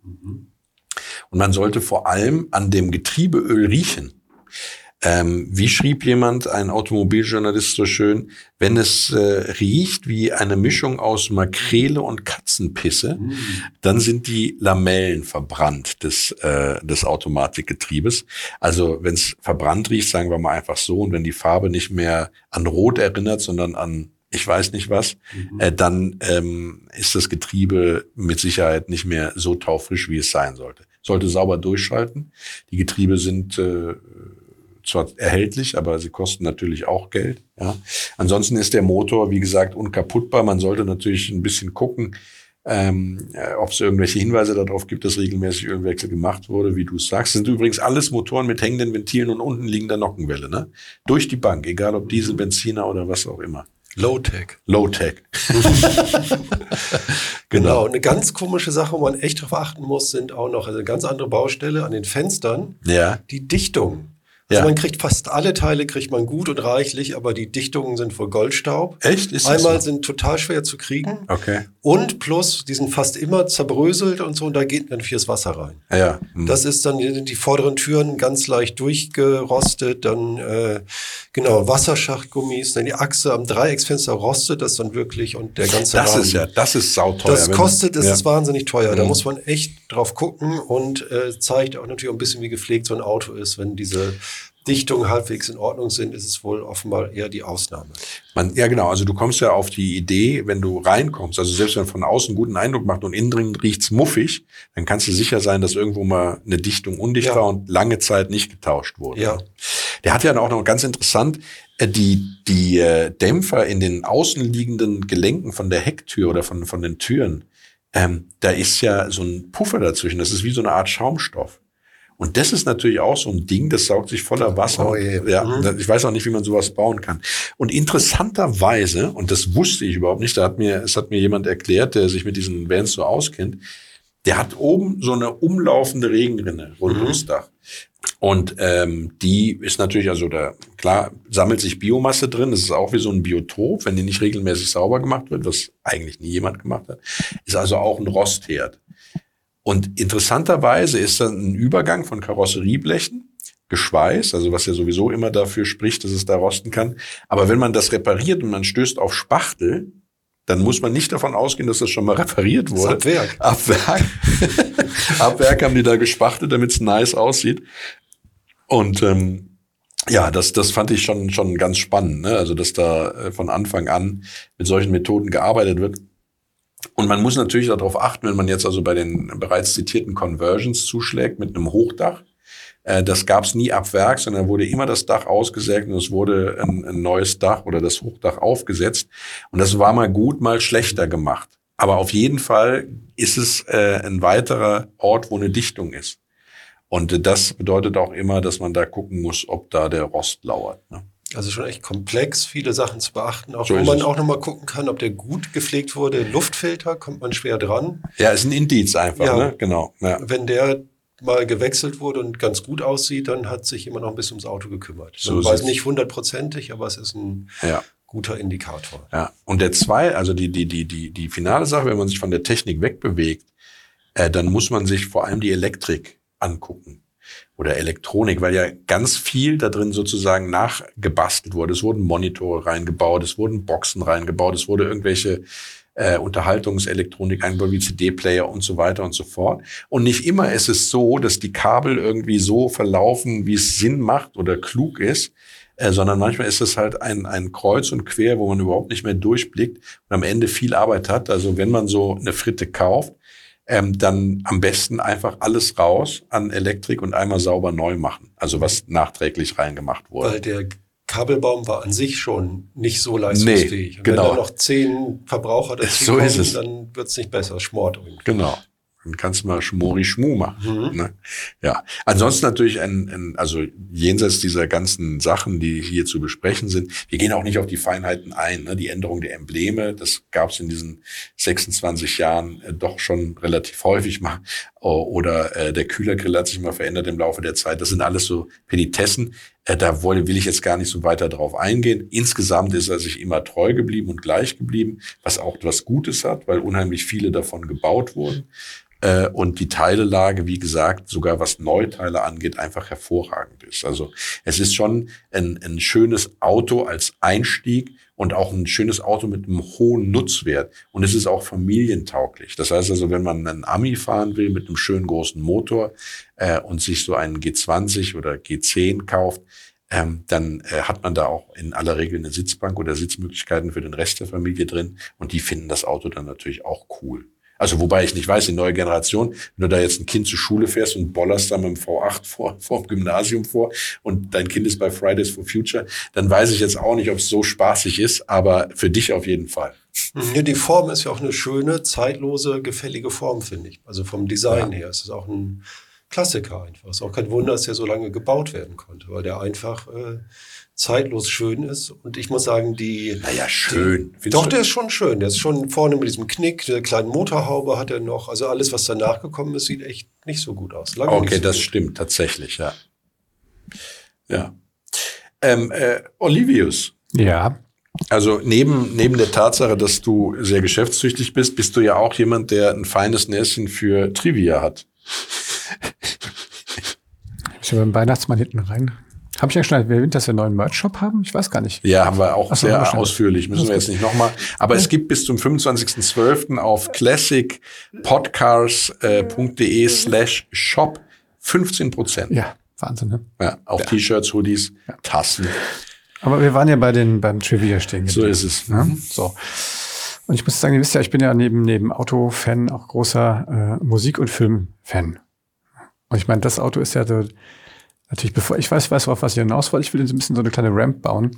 Und man sollte vor allem an dem Getriebeöl riechen. Ähm, wie schrieb jemand, ein Automobiljournalist so schön, wenn es äh, riecht wie eine Mischung aus Makrele und Katzenpisse, dann sind die Lamellen verbrannt des, äh, des Automatikgetriebes. Also wenn es verbrannt riecht, sagen wir mal einfach so, und wenn die Farbe nicht mehr an Rot erinnert, sondern an ich weiß nicht was, äh, dann ähm, ist das Getriebe mit Sicherheit nicht mehr so taufrisch, wie es sein sollte. Sollte sauber durchschalten. Die Getriebe sind äh, zwar erhältlich, aber sie kosten natürlich auch Geld. Ja. Ansonsten ist der Motor, wie gesagt, unkaputtbar. Man sollte natürlich ein bisschen gucken, ähm, äh, ob es irgendwelche Hinweise darauf gibt, dass regelmäßig Ölwechsel gemacht wurde, wie du es sagst. Das sind übrigens alles Motoren mit hängenden Ventilen und unten liegender Nockenwelle. Ne? Durch die Bank, egal ob Diesel, Benziner oder was auch immer. Low-Tech. Low-Tech. (laughs) (laughs) Genau. Und eine ganz komische Sache, wo man echt drauf achten muss, sind auch noch also eine ganz andere Baustelle an den Fenstern, Ja. die Dichtung. Also Ja. man kriegt fast alle Teile kriegt man gut und reichlich, aber die Dichtungen sind voll Goldstaub. Echt? Ist das Einmal so? sind total schwer zu kriegen Okay. und plus, die sind fast immer zerbröselt und so und da geht dann viel das Wasser rein. Ja, ja. Hm. Das ist dann die, die vorderen Türen ganz leicht durchgerostet, dann äh, genau Wasserschachtgummis, dann die Achse am Dreiecksfenster rostet das dann wirklich und der ganze das Rahmen. ist ja, das ist sauteuer. Das kostet, das ja. ist wahnsinnig teuer. Da Mhm. muss man echt drauf gucken und äh, zeigt auch natürlich auch ein bisschen, wie gepflegt so ein Auto ist. Wenn diese Dichtungen halbwegs in Ordnung sind, ist es wohl offenbar eher die Ausnahme. Man, ja, genau. Also du kommst ja auf die Idee, wenn du reinkommst, also selbst wenn von außen einen guten Eindruck macht und innen drin riecht's muffig, dann kannst du sicher sein, dass irgendwo mal eine Dichtung undicht Ja. war und lange Zeit nicht getauscht wurde. Ja. Der hat ja auch noch ganz interessant, äh, die, die äh, Dämpfer in den außenliegenden Gelenken von der Hecktür oder von, von den Türen, ähm, da ist ja so ein Puffer dazwischen. Das ist wie so eine Art Schaumstoff. Und das ist natürlich auch so ein Ding, das saugt sich voller Wasser. Oh ja, Mhm. ich weiß auch nicht, wie man sowas bauen kann. Und interessanterweise, und das wusste ich überhaupt nicht, da hat mir, es hat mir jemand erklärt, der sich mit diesen Vans so auskennt, der hat oben so eine umlaufende Regenrinne rund Mhm. ums Dach. Und ähm, die ist natürlich, also da, klar, sammelt sich Biomasse drin. Das ist auch wie so ein Biotop, wenn die nicht regelmäßig sauber gemacht wird, was eigentlich nie jemand gemacht hat. Ist also auch ein Rostherd. Und interessanterweise ist dann ein Übergang von Karosserieblechen, Geschweiß, also was ja sowieso immer dafür spricht, dass es da rosten kann. Aber wenn man das repariert und man stößt auf Spachtel, dann muss man nicht davon ausgehen, dass das schon mal repariert wurde. ab Werk. Ab Werk. (laughs) Ab Werk haben die da gespachtelt, damit es nice aussieht. Und ähm, ja, das, das fand ich schon, schon ganz spannend, ne? Also, dass da äh, von Anfang an mit solchen Methoden gearbeitet wird. Und man muss natürlich darauf achten, wenn man jetzt also bei den bereits zitierten Conversions zuschlägt mit einem Hochdach. Äh, das gab es nie ab Werk, sondern wurde immer das Dach ausgesägt und es wurde ein, ein neues Dach oder das Hochdach aufgesetzt. Und das war mal gut, mal schlechter gemacht. Aber auf jeden Fall ist es äh, ein weiterer Ort, wo eine Dichtung ist. Und das bedeutet auch immer, dass man da gucken muss, ob da der Rost lauert. Ne? Also schon echt komplex, viele Sachen zu beachten, auch So wo man es. auch nochmal gucken kann, ob der gut gepflegt wurde. Luftfilter kommt man schwer dran. Ja, ist ein Indiz einfach, Ja. ne? Genau. Ja. Wenn der mal gewechselt wurde und ganz gut aussieht, dann hat sich jemand noch ein bisschen ums Auto gekümmert. So man weiß nicht hundertprozentig, aber es ist ein ja. guter Indikator. Ja, und der zwei, also die, die, die, die, die finale Sache, wenn man sich von der Technik wegbewegt, äh, dann muss man sich vor allem die Elektrik angucken oder Elektronik, weil ja ganz viel da drin sozusagen nachgebastelt wurde. Es wurden Monitore reingebaut, es wurden Boxen reingebaut, es wurde irgendwelche äh, Unterhaltungselektronik eingebaut, wie CD-Player und so weiter und so fort. Und nicht immer ist es so, dass die Kabel irgendwie so verlaufen, wie es Sinn macht oder klug ist, äh, sondern manchmal ist es halt ein, ein Kreuz und Quer, wo man überhaupt nicht mehr durchblickt und am Ende viel Arbeit hat. Also wenn man so eine Fritte kauft, ähm, dann am besten einfach alles raus an Elektrik und einmal sauber neu machen. Also was nachträglich reingemacht wurde. Weil der Kabelbaum war an sich schon nicht so leistungsfähig. Nee, Und genau. Wenn da noch zehn Verbraucher So dazu ist es. dann wird's nicht besser, es schmort irgendwie. Genau. Dann kannst du mal Schmori Schmu machen. Mhm. Ne? Ja. Ansonsten natürlich ein, ein, also jenseits dieser ganzen Sachen, die hier zu besprechen sind, wir gehen auch nicht auf die Feinheiten ein. Ne? Die Änderung der Embleme, das gab es in diesen 26 Jahren äh, doch schon relativ häufig mal. Oder äh, der Kühlergrill hat sich mal verändert im Laufe der Zeit. Das sind alles so Petitessen. Äh, da will ich jetzt gar nicht so weiter drauf eingehen. Insgesamt ist er sich immer treu geblieben und gleich geblieben, was auch was Gutes hat, weil unheimlich viele davon gebaut wurden. Äh, und die Teilelage, wie gesagt, sogar was Neuteile angeht, einfach hervorragend ist. Also es ist schon ein, ein schönes Auto als Einstieg und auch ein schönes Auto mit einem hohen Nutzwert. Und es ist auch familientauglich. Das heißt also, wenn man einen Ami fahren will mit einem schönen großen Motor äh, und sich so einen G20 oder G10 kauft, ähm, dann äh, hat man da auch in aller Regel eine Sitzbank oder Sitzmöglichkeiten für den Rest der Familie drin. Und die finden das Auto dann natürlich auch cool. Also wobei ich nicht weiß, die neue Generation, wenn du da jetzt ein Kind zur Schule fährst und bollerst da mit dem V8 vor, (laughs) vor dem Gymnasium vor und dein Kind ist bei Fridays for Future, dann weiß ich jetzt auch nicht, ob es so spaßig ist, aber für dich auf jeden Fall. Ja, die Form ist ja auch eine schöne, zeitlose, gefällige Form, finde ich. Also vom Design her ist es auch ein Klassiker einfach. Es ist auch kein Wunder, dass der so lange gebaut werden konnte, weil der einfach äh, zeitlos schön ist. Und ich muss sagen, die. Naja, schön. Die, doch, der ist schon schön. Der ist schon vorne mit diesem Knick, der kleinen Motorhaube hat er noch. Also alles, was danach gekommen ist, sieht echt nicht so gut aus. Lange nicht Okay, so das gut. stimmt tatsächlich, ja. Ja. Ähm, äh, Olivius, Ja. also neben, neben der Tatsache, dass du sehr geschäftstüchtig bist, bist du ja auch jemand, der ein feines Näschen für Trivia hat. Ich habe beim Weihnachtsmann hinten rein. Habe ich ja schon erwähnt, dass wir einen neuen Merch-Shop haben? Ich weiß gar nicht. Ja, haben wir auch Ach wir sehr ausführlich, müssen wir jetzt nicht nochmal. Aber es gibt bis zum 25.12. auf classicpodcars.de slash shop 15 Prozent. Ja, Wahnsinn, ne? Ja, auf T-Shirts, Hoodies, Tassen. Aber wir waren ja bei den beim Trivia stehen. So ist es. Ne? So. Und ich muss sagen, ihr wisst ja, ich bin ja neben, neben Auto-Fan auch großer äh, Musik- und Film-Fan. Und ich meine, das Auto ist ja so, natürlich, bevor ich weiß, weiß, auf was ich hinaus wollte, ich will ein bisschen so eine kleine Ramp bauen.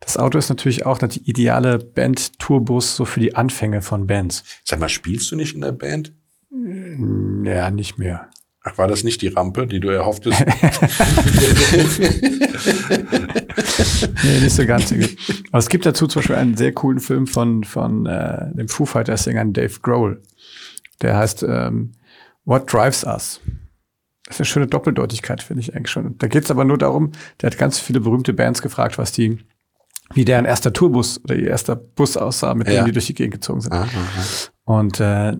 Das Auto ist natürlich auch die ideale Band-Tourbus so für die Anfänge von Bands. Sag mal, spielst du nicht in der Band? Ja, nicht mehr. Ach, war das nicht die Rampe, die du erhofftest? (laughs) (laughs) Nee, nicht so ganz. Aber es gibt dazu zum Beispiel einen sehr coolen Film von, von äh, dem Foo Fighters-Sänger Dave Grohl. Der heißt ähm, What Drives Us. Das ist eine schöne Doppeldeutigkeit, finde ich eigentlich schon. Da geht es aber nur darum, der hat ganz viele berühmte Bands gefragt, was die, wie deren erster Tourbus oder ihr erster Bus aussah, mit dem Ja. die durch die Gegend gezogen sind. Aha, aha. Und äh,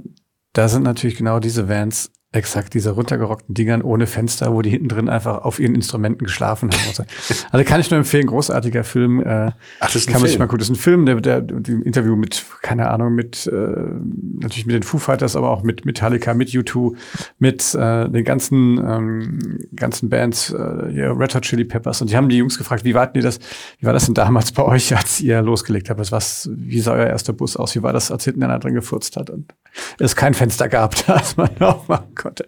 da sind natürlich genau diese Vans exakt diese runtergerockten Dingern ohne Fenster, wo die hinten drin einfach auf ihren Instrumenten geschlafen haben. Also kann ich nur empfehlen, großartiger Film. Äh, Ach, das ist ein kann man sich mal gut. Das ist ein Film, der, der, der Interview mit, keine Ahnung, mit äh, natürlich mit den Foo Fighters, aber auch mit Metallica, mit U2, mit äh, den ganzen ähm, ganzen Bands, äh, hier Red Hot Chili Peppers. Und die haben die Jungs gefragt, wie warten die das? Wie war das denn damals bei euch, als ihr losgelegt habt? Was, wie sah euer erster Bus aus? Wie war das, als hinten einer drin gefurzt hat und es kein Fenster gab, (laughs) das man aufmachen konnte?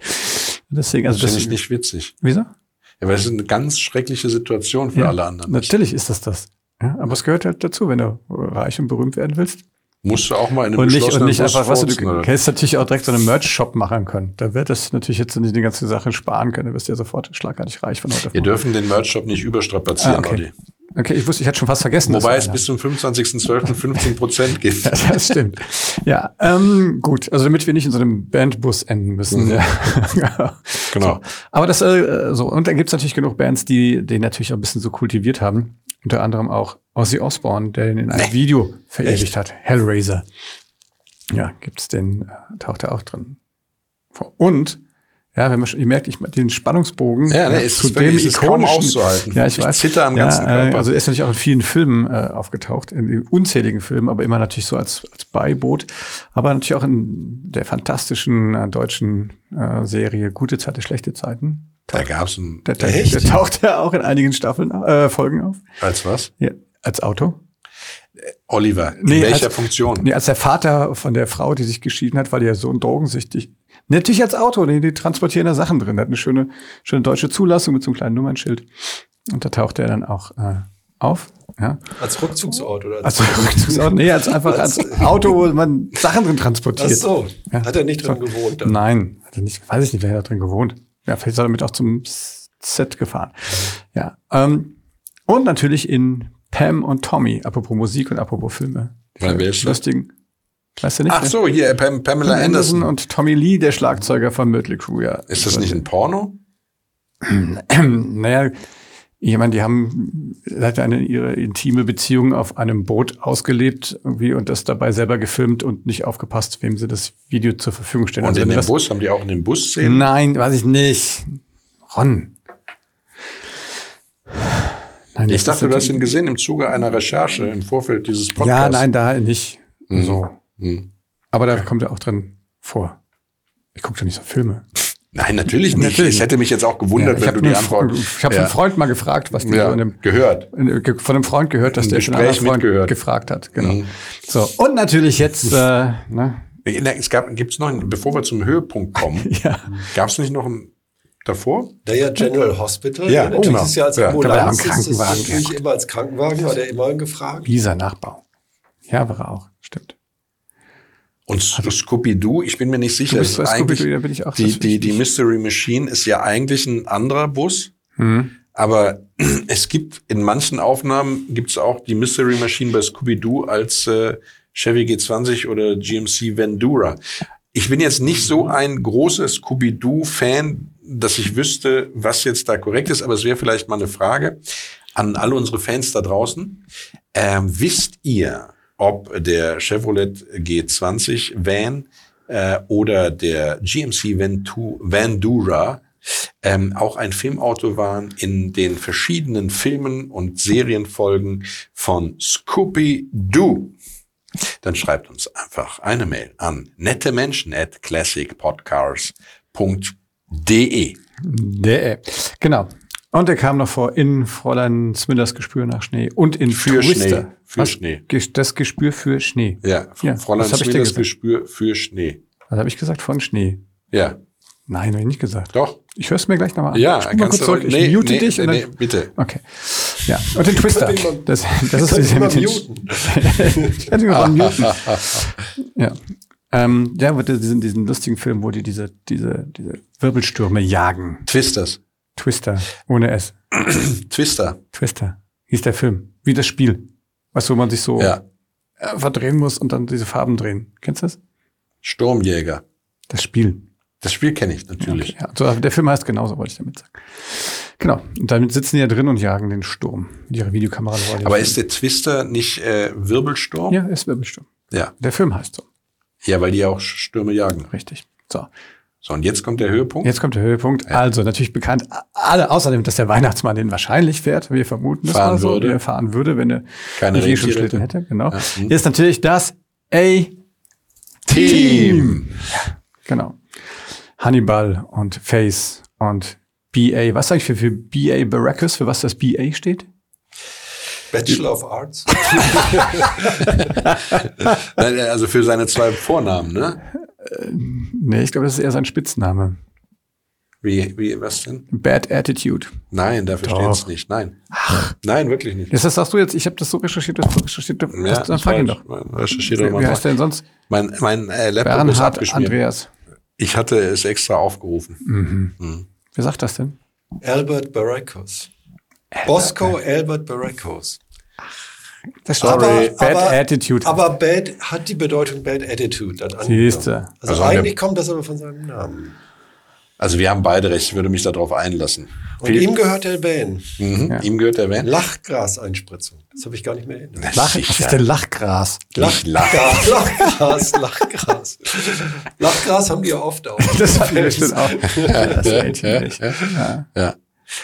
Deswegen, also Das finde ich nicht witzig. Wieso? Ja, weil es ist eine ganz schreckliche Situation für Ja, alle anderen. Natürlich ist das das. Ja, aber es gehört halt dazu, wenn du reich und berühmt werden willst. Musst du auch mal in einem Und nicht, und nicht Bus einfach, was du, du hättest natürlich auch direkt so einen Merch-Shop machen können. Da wird das natürlich jetzt nicht die ganze Sache sparen können. Du wirst ja sofort schlagartig reich von heute auf Wir morgen. dürfen den Merch-Shop nicht überstrapazieren, Ah, okay. Olli. Okay, ich wusste, ich hatte schon fast vergessen. Wobei es bis zum 25.12. 15 Prozent (laughs) gibt. Ja, das stimmt. Ja, ähm, gut. Also damit wir nicht in so einem Bandbus enden müssen. Ja. (laughs) Genau. So. Aber das äh, so und dann gibt's natürlich genug Bands, die den natürlich auch ein bisschen so kultiviert haben. Unter anderem auch Ozzy Osbourne, der ihn in einem Video verewigt hat. Hellraiser. Ja, gibt's den, äh, taucht er auch drin. Und ja, wenn man schon, ihr merkt, ich den Spannungsbogen Ja, ne, ist ist kaum auszuhalten. Ja, ich Ich weiß. zitter am ja, ganzen Körper. Äh, also er ist natürlich auch in vielen Filmen äh, aufgetaucht, in unzähligen Filmen, aber immer natürlich so als, als Beiboot. Aber natürlich auch in der fantastischen äh, deutschen äh, Serie Gute Zeiten, schlechte Zeiten. Da gab's ein, Der, der, der taucht ja auch in einigen Staffeln, äh, Folgen auf. als was? Ja, als Auto. Oliver. In Nee, welcher als- Funktion? Nee, als der Vater von der Frau, die sich geschieden hat, war die ja so drogensüchtig. Natürlich als Auto, die, die transportieren da Sachen drin. Der hat eine schöne, schöne deutsche Zulassung mit so einem kleinen Nummernschild. Und da taucht er dann auch äh, auf. Ja. Als Rückzugsort oder Also Rückzugsauto, nee, als einfach als Auto, wo man Sachen drin transportiert. Ach so, Ja. hat er nicht drin gewohnt. Dann. Nein, hat er nicht, weiß ich nicht, wer hat da drin gewohnt. Ja, vielleicht ist er damit auch zum Set gefahren. Ja. Ähm, und natürlich in Pam und Tommy, apropos Musik und apropos Filme. Weil wer ist das? Lustigen. Weißt du nicht? Ach ne? so, hier, Pam, Pamela Pam Anderson. und Tommy Lee, der Schlagzeuger von Mötley Crüe, ja. Ist das nicht ein Porno? naja, ich meine, die haben hat eine ihre intime Beziehung auf einem Boot ausgelebt irgendwie und das dabei selber gefilmt und nicht aufgepasst, wem sie das Video zur Verfügung stellen. Und Also in dem Bus, haben die auch in dem Bus Szenen? Nein, weiß ich nicht. Ron. Nein, Ich dachte, du hast ihn gesehen im Zuge einer Recherche im Vorfeld dieses Podcasts. Ja, nein, da nicht. So. Hm. Aber da kommt er auch drin vor. Ich gucke doch nicht so Filme. Nein, natürlich nicht. Natürlich Es hätte mich jetzt auch gewundert, ich wenn habe du die Antwort ich hab ja, einen Freund mal gefragt, was die so ja, in dem, gehört. in, von einem Freund gehört, dass der schon Gespräch einen Freund mitgehört. gefragt hat. Genau. Mhm. So und natürlich jetzt. Äh, ne? Es gab, gibt's noch, einen, bevor wir zum Höhepunkt kommen, (laughs) Ja. gab es nicht noch ein davor? Naja, General Hospital. Ja, natürlich genau. ist ja als Ja. Da Ambulanz. ist das Krankenwagen, natürlich immer als Krankenwagen war der immer gefragt. Dieser Nachbau. Ja, war er auch. Stimmt. Und Scooby-Doo, ich bin mir nicht sicher. Du bist bei eigentlich- da bin ich auch. die, die, die Mystery Machine ist ja eigentlich ein anderer Bus, Hm. aber (clears throat) es gibt in manchen Aufnahmen gibt es auch die Mystery Machine bei Scooby-Doo als äh, Chevy G20 oder GMC Vendura. Ich bin jetzt nicht so ein großer Scooby-Doo-Fan, dass ich wüsste, was jetzt da korrekt ist, aber es wäre vielleicht mal eine Frage an alle unsere Fans da draußen. Ähm, wisst ihr, ob der Chevrolet G20 Van äh, oder der GMC Ventu Vandura ähm, auch ein Filmauto waren in den verschiedenen Filmen und Serienfolgen von Scooby-Doo? Dann schreibt uns einfach eine Mail an nette Menschen at classicpodcars.de. Genau. Und er kam noch vor in Fräulein Smillers Gespür nach Schnee und in Für Twister. Schnee. Für Was? Schnee. Das Gespür für Schnee. Ja, Ja, Fräulein gesagt? Gespür für Schnee. Was habe ich gesagt? Von Schnee. Ja, Nein, habe ich nicht gesagt. doch. Ich höre es mir gleich nochmal an. Ja, Spul mal kurz zurück. Ich nee, mute nee, dich. nee, und dann, nee, bitte. Okay. Ja, und den Twister. Das, das ist mal mit muten? (laughs) Muten. (laughs) Ja. Ähm, ja, diesen, diesen lustigen Film, wo die diese, diese, diese Wirbelstürme jagen. Twisters. Twister, ohne S. (clears throat) Twister. Twister hieß der Film. Wie das Spiel. Weißt du, wo man sich so Ja. äh, verdrehen muss und dann diese Farben drehen. Kennst du das? Sturmjäger. Das Spiel. Das Spiel kenne ich natürlich. Okay, ja. so, aber der Film heißt genauso, wollte ich damit sagen. Genau. Und damit sitzen die ja drin und jagen den Sturm mit ihrer Videokamera. Aber ist der Twister nicht äh, Wirbelsturm? Ja, ist Wirbelsturm. ja. Der Film heißt so. Ja, weil die auch Stürme jagen. Richtig. So. So, und jetzt kommt der Höhepunkt. Jetzt kommt der Höhepunkt. Also natürlich bekannt, alle, außerdem, dass der Weihnachtsmann den wahrscheinlich fährt. Wir vermuten, das Fahren war so, würde. wie er fahren würde, wenn er Keine nicht eh schon Rentiere Schlitten hätte. Genau. Ja. Hm. Ist natürlich das A-Team. Team. Genau. Hannibal und Face und BA. Was sag ich für, für BA Baracus, für was das BA steht? Bachelor of Arts. (laughs) Nein, Also für seine zwei Vornamen, ne? Nee, ich glaube, das ist eher sein Spitzname. Wie, wie, was denn? Bad Attitude. Nein, dafür Doch. steht's nicht. Nein. Nein, wirklich nicht. Jetzt das sagst du jetzt, ich habe das so recherchiert, das so recherchiert. Das, Ja, dann frag ihn doch. Recherchiere doch Wie, wie heißt der denn sonst? Mein, mein äh, Laptop ist Bernhard abgeschmiert. Andreas. Ich hatte es extra aufgerufen. Mhm. Hm. Wer sagt das denn? Albert Baracus. Bosco Albert Baracos. Das Aber, Bad aber, Attitude. Aber Bad hat die Bedeutung Bad Attitude dann Siehste. Also, Also eigentlich kommt das aber von seinem Namen. Also wir haben beide recht, ich würde mich darauf einlassen. Und ihm gehört der Van. Mhm. Ja. Ihm gehört der Van. Lachgraseinspritzung. Das habe ich gar nicht mehr erinnert. Lach, was ist denn Lachgras? Lach. Lachgras, Lachgras, Lachgras. Lachgras haben die ja oft auch. (laughs) Das wir bestimmt auch. (laughs) Ja, das A-Team nicht. Ja. Ja.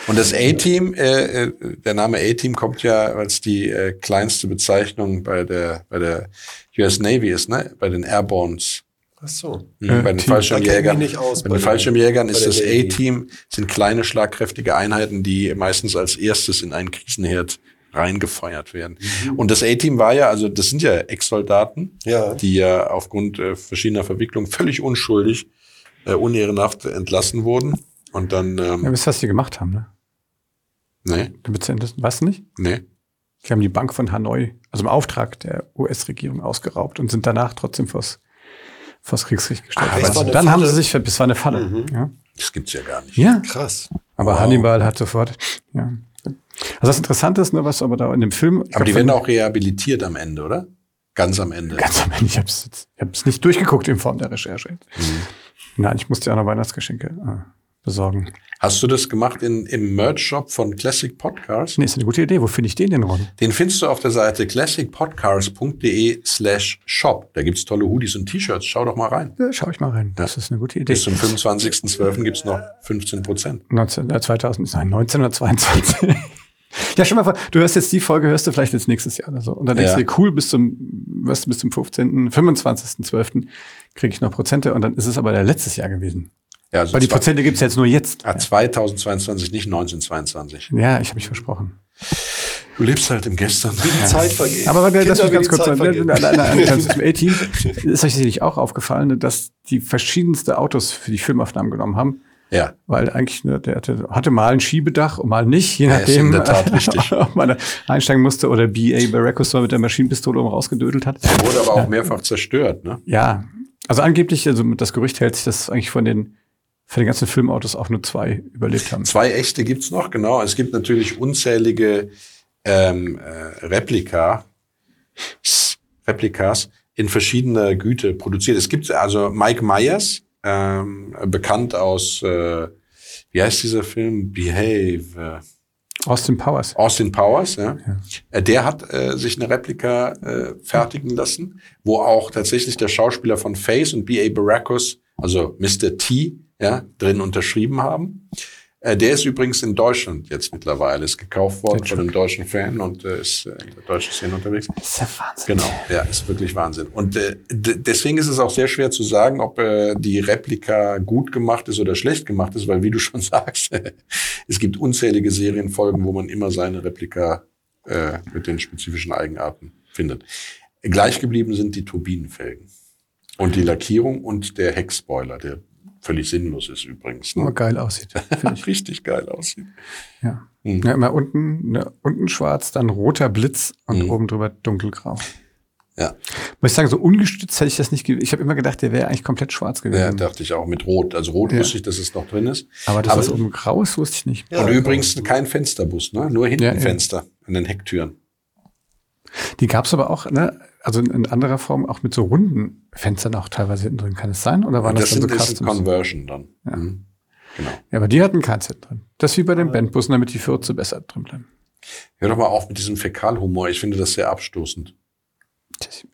Und das A-Team, äh, äh, der Name A-Team kommt ja als die äh, kleinste Bezeichnung bei der bei der US Navy ist, ne? Bei den Airborns. Ach so. Mhm, Äh, bei den Team. Fallschirmjägern. Nicht aus bei bei den Fallschirmjägern bei ist das. A-Team sind kleine schlagkräftige Einheiten, die meistens als erstes in einen Krisenherd reingefeuert werden. Mhm. Und das A-Team war ja, also das sind ja Ex-Soldaten, Ja. die ja aufgrund äh, verschiedener Verwicklungen völlig unschuldig, äh, unehrenhaft entlassen wurden. Und dann, Ja, ähm, wisst ihr, was die gemacht haben, ne? nee, Du bist ja du nicht? nee. Die haben die Bank von Hanoi, also im Auftrag der US-Regierung ausgeraubt und sind danach trotzdem vors, vors Kriegsgericht gestellt Ah, eine Dann haben sie sich, ver- das war eine Falle. Mhm. Ja. Das gibt's ja gar nicht. ja, Krass. aber Wow. Hannibal hat sofort, ja. Also das Interessante ist, ne, was aber da in dem Film, Aber die werden auch rehabilitiert am Ende, oder? Ganz am Ende. ganz am Ende, ich habe es nicht durchgeguckt in Form der Recherche. Mhm. Nein, ich musste ja auch noch Weihnachtsgeschenke äh, besorgen. Hast du das gemacht in, im Merch-Shop von Classic Podcasts? Nee, ist eine gute Idee. Wo finde ich den denn, Ron? Den findest du auf der Seite classicpodcast.de slash shop. Da gibt's tolle Hoodies und T-Shirts. Schau doch mal rein. Ja, schau ich mal rein. Das ist eine gute Idee. Bis zum 25.12. gibt's noch 15 Prozent. 19, äh, 2000, nein, 1922. (laughs) ja, schon mal vor, du hörst jetzt die Folge, hörst du vielleicht jetzt nächstes Jahr oder so. Und dann denkst Ja. du dir, cool, bis zum, was, bis zum 15., 25.12. kriege ich noch Prozente und dann ist es aber der letztes Jahr gewesen. Ja, also Weil die Prozente gibt's jetzt nur jetzt. Ah, 2022, nicht 1922. Ja, ich habe mich versprochen. Du lebst halt im Gestern. Wie die Zeit vergeht. Aber Kinder, mich wie ganz kurz Zeit zum (laughs) A-Team ist euch sicherlich auch aufgefallen, dass die verschiedenste Autos für die Filmaufnahmen genommen haben. Ja. Weil eigentlich, ne, der hatte, hatte mal ein Schiebedach und mal nicht, je Ja, ist nachdem, in der Tat richtig. (laughs) ob man da einsteigen musste oder B.A. Baracus mal mit der Maschinenpistole um rausgedödelt hat. Er wurde aber auch mehrfach zerstört, ne? Ja, also angeblich, also das Gerücht hält sich, dass eigentlich von den, von den ganzen Filmautos auch nur zwei überlebt haben. Zwei echte gibt's noch, genau. Es gibt natürlich unzählige ähm, äh, Replika, Replikas in verschiedener Güte produziert. Es gibt also Mike Myers, ähm, bekannt aus, äh, wie heißt dieser Film? Behave. Äh, Austin Powers. Austin Powers, ja. Äh, Der hat äh, sich eine Replika äh, fertigen lassen, wo auch tatsächlich der Schauspieler von Face und B.A. Baracus, also Mr. T, ja, drin unterschrieben haben. Äh, der ist übrigens in Deutschland jetzt mittlerweile, ist gekauft worden von einem deutschen Fan und äh, ist äh, in der deutschen Szene unterwegs. Das ist ja Wahnsinn. Genau, ja, ist wirklich Wahnsinn. Und äh, deswegen ist es auch sehr schwer zu sagen, ob äh, die Replika gut gemacht ist oder schlecht gemacht ist, weil wie du schon (laughs) sagst, es gibt unzählige Serienfolgen, wo man immer seine Replika äh, mit den spezifischen Eigenarten findet. Gleich geblieben sind die Turbinenfelgen und die Lackierung und der Heckspoiler, der völlig sinnlos ist übrigens. Aber Ne? geil aussieht. (laughs) Richtig geil aussieht. Ja. Mhm. ja. Immer unten, ne, unten schwarz, dann roter Blitz und Mhm. oben drüber dunkelgrau. Ja, Muss ich sagen, so ungestützt hätte ich das nicht, ich habe immer gedacht, der wäre eigentlich komplett schwarz gewesen. ja, dachte ich auch mit Rot. Also Rot Ja. wusste ich, dass es noch drin ist. Aber das, Aber- was oben grau ist, wusste ich nicht. Ja, und übrigens kein Fensterbus, ne? Nur ja. Hintenfenster an den Hecktüren. Die gab's aber auch, ne, also in, in anderer Form auch mit so runden Fenstern auch teilweise hinten drin. Kann es sein? Oder waren das, das dann so Customs? Conversion dann. Ja. Mhm. Genau. Ja, aber die hatten keins hinten drin. Das ist wie bei den Bandbussen, damit die Fürze besser drin bleiben. Hör doch mal auf mit diesem Fäkalhumor. Ich finde das sehr abstoßend. Ich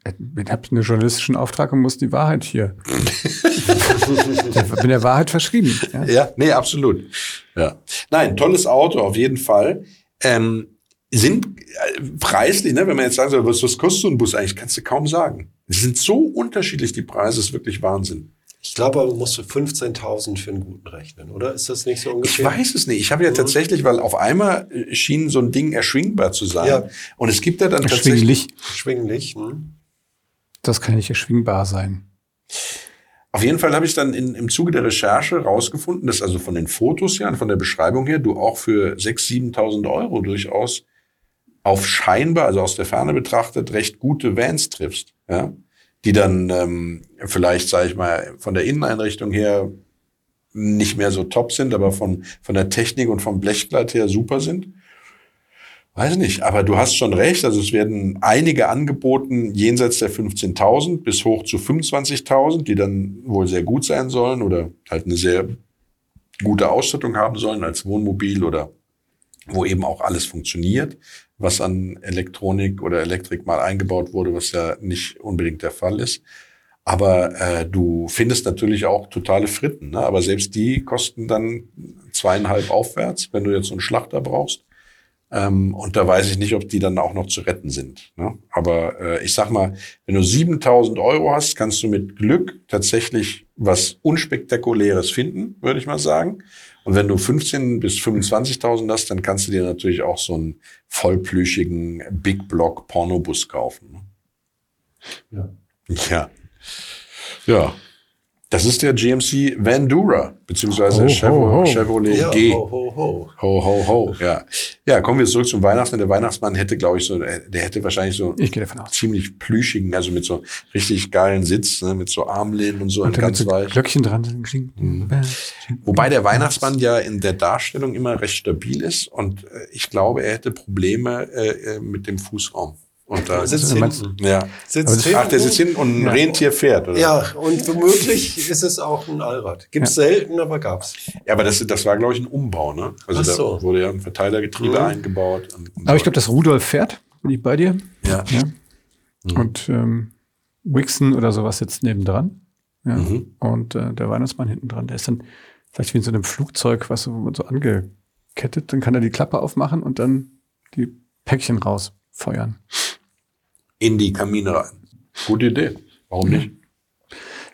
habe einen journalistischen Auftrag und muss die Wahrheit hier. ich bin der Wahrheit verschrieben. Ja. Ja, nee, absolut. Ja. Nein, tolles Auto auf jeden Fall. Ähm, sind äh, preislich, ne, wenn man jetzt sagen soll, was, was kostet so ein Bus eigentlich, kannst du kaum sagen. Sie sind so unterschiedlich, die Preise, ist wirklich Wahnsinn. Ich glaube, aber musst du 15.000 für einen guten rechnen, oder? Ist das nicht so Ich ungefähr? weiß es nicht. Ich habe ja tatsächlich, weil auf einmal äh, schien so ein Ding erschwingbar zu sein. Ja. Und es gibt ja dann tatsächlich. Erschwinglich. Schwinglich. Hm? Das kann nicht erschwingbar sein. Auf jeden Fall habe ich dann in, im Zuge der Recherche rausgefunden, dass also von den Fotos her und von der Beschreibung her du auch für 6.000, 7.000 Euro durchaus auf scheinbar, also aus der Ferne betrachtet, recht gute Vans triffst. Ja? Die dann ähm, vielleicht, sage ich mal, von der Inneneinrichtung her nicht mehr so top sind, aber von, von der Technik und vom Blechglatt her super sind. Weiß nicht, aber du hast schon recht. Also es werden einige angeboten jenseits der 15.000 bis hoch zu 25.000, die dann wohl sehr gut sein sollen oder halt eine sehr gute Ausstattung haben sollen als Wohnmobil oder wo eben auch alles funktioniert, was an Elektronik oder Elektrik mal eingebaut wurde, was ja nicht unbedingt der Fall ist. Aber äh, du findest natürlich auch totale Fritten, ne? aber selbst die kosten dann zweieinhalb aufwärts, wenn du jetzt einen Schlachter brauchst. Ähm, und da weiß ich nicht, ob die dann auch noch zu retten sind. Ne? Aber äh, ich sag mal, wenn du 7000 Euro hast, kannst du mit Glück tatsächlich was Unspektakuläres finden, würde ich mal sagen. Und wenn du 15 bis 25.000 hast, dann kannst du dir natürlich auch so einen vollplüschigen Big Block Pornobus kaufen. Ne? Ja. Ja. Ja. Das ist der GMC Vandura, beziehungsweise Ho, ho, Chevrolet, ho. Chevrolet Ja, G. ho, ho, ho. Ho, ho, ho, ja. Ja, kommen wir zurück zum Weihnachten. Der Weihnachtsmann hätte, glaube ich, so, äh, der hätte wahrscheinlich so Ich gehe davon aus. ziemlich plüschigen, also mit so richtig geilen Sitz, ne, mit so Armlehnen und so Und ganz so weich. Glöckchen dran sind. Kling, Mhm. Wobei der Weihnachtsmann ja in der Darstellung immer recht stabil ist und äh, ich glaube, er hätte Probleme äh, äh, mit dem Fußraum. Und da Sitzt hinten. ja. Sitzt das- hinten. Ach, der sitzt hinten und ein Ja. Rentier fährt, oder? Ja, und womöglich ist es auch ein Allrad. Gibt's selten, aber gab's. Ja, aber das, das war, glaube ich, ein Umbau, ne? Also Ach da so. wurde ja ein Verteilergetriebe Mhm. eingebaut. Und, und Aber ich glaube, dass Rudolf fährt. Bin ich bei dir? ja. Ja. Mhm. Und ähm, Wixon oder sowas sitzt nebendran. Ja. Mhm. Und äh, der Weihnachtsmann hinten dran, der ist dann vielleicht wie in so einem Flugzeug, was so, man so angekettet, dann kann er die Klappe aufmachen und dann die Päckchen rausfeuern. In die Kamine rein. Gute Idee. Warum nicht?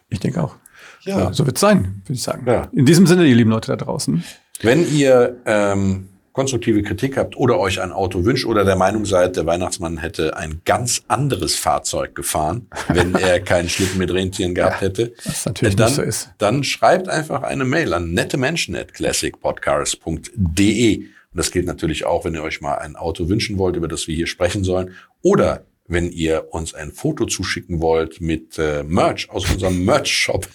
Ich denke auch. Ja. So wird es sein, würde ich sagen. Ja. In diesem Sinne, ihr lieben Leute da draußen. Wenn ihr ähm, konstruktive Kritik habt oder euch ein Auto wünscht oder der Meinung seid, der Weihnachtsmann hätte ein ganz anderes Fahrzeug gefahren, wenn (laughs) er keinen Schlitten mit Rentieren gehabt hätte, Was natürlich dann, nicht so ist. dann schreibt einfach eine Mail an nettemenschen.classicpodcast.de. Und das gilt natürlich auch, wenn ihr euch mal ein Auto wünschen wollt, über das wir hier sprechen sollen. Oder wenn ihr uns ein Foto zuschicken wollt mit äh, Merch aus unserem Merch-Shop,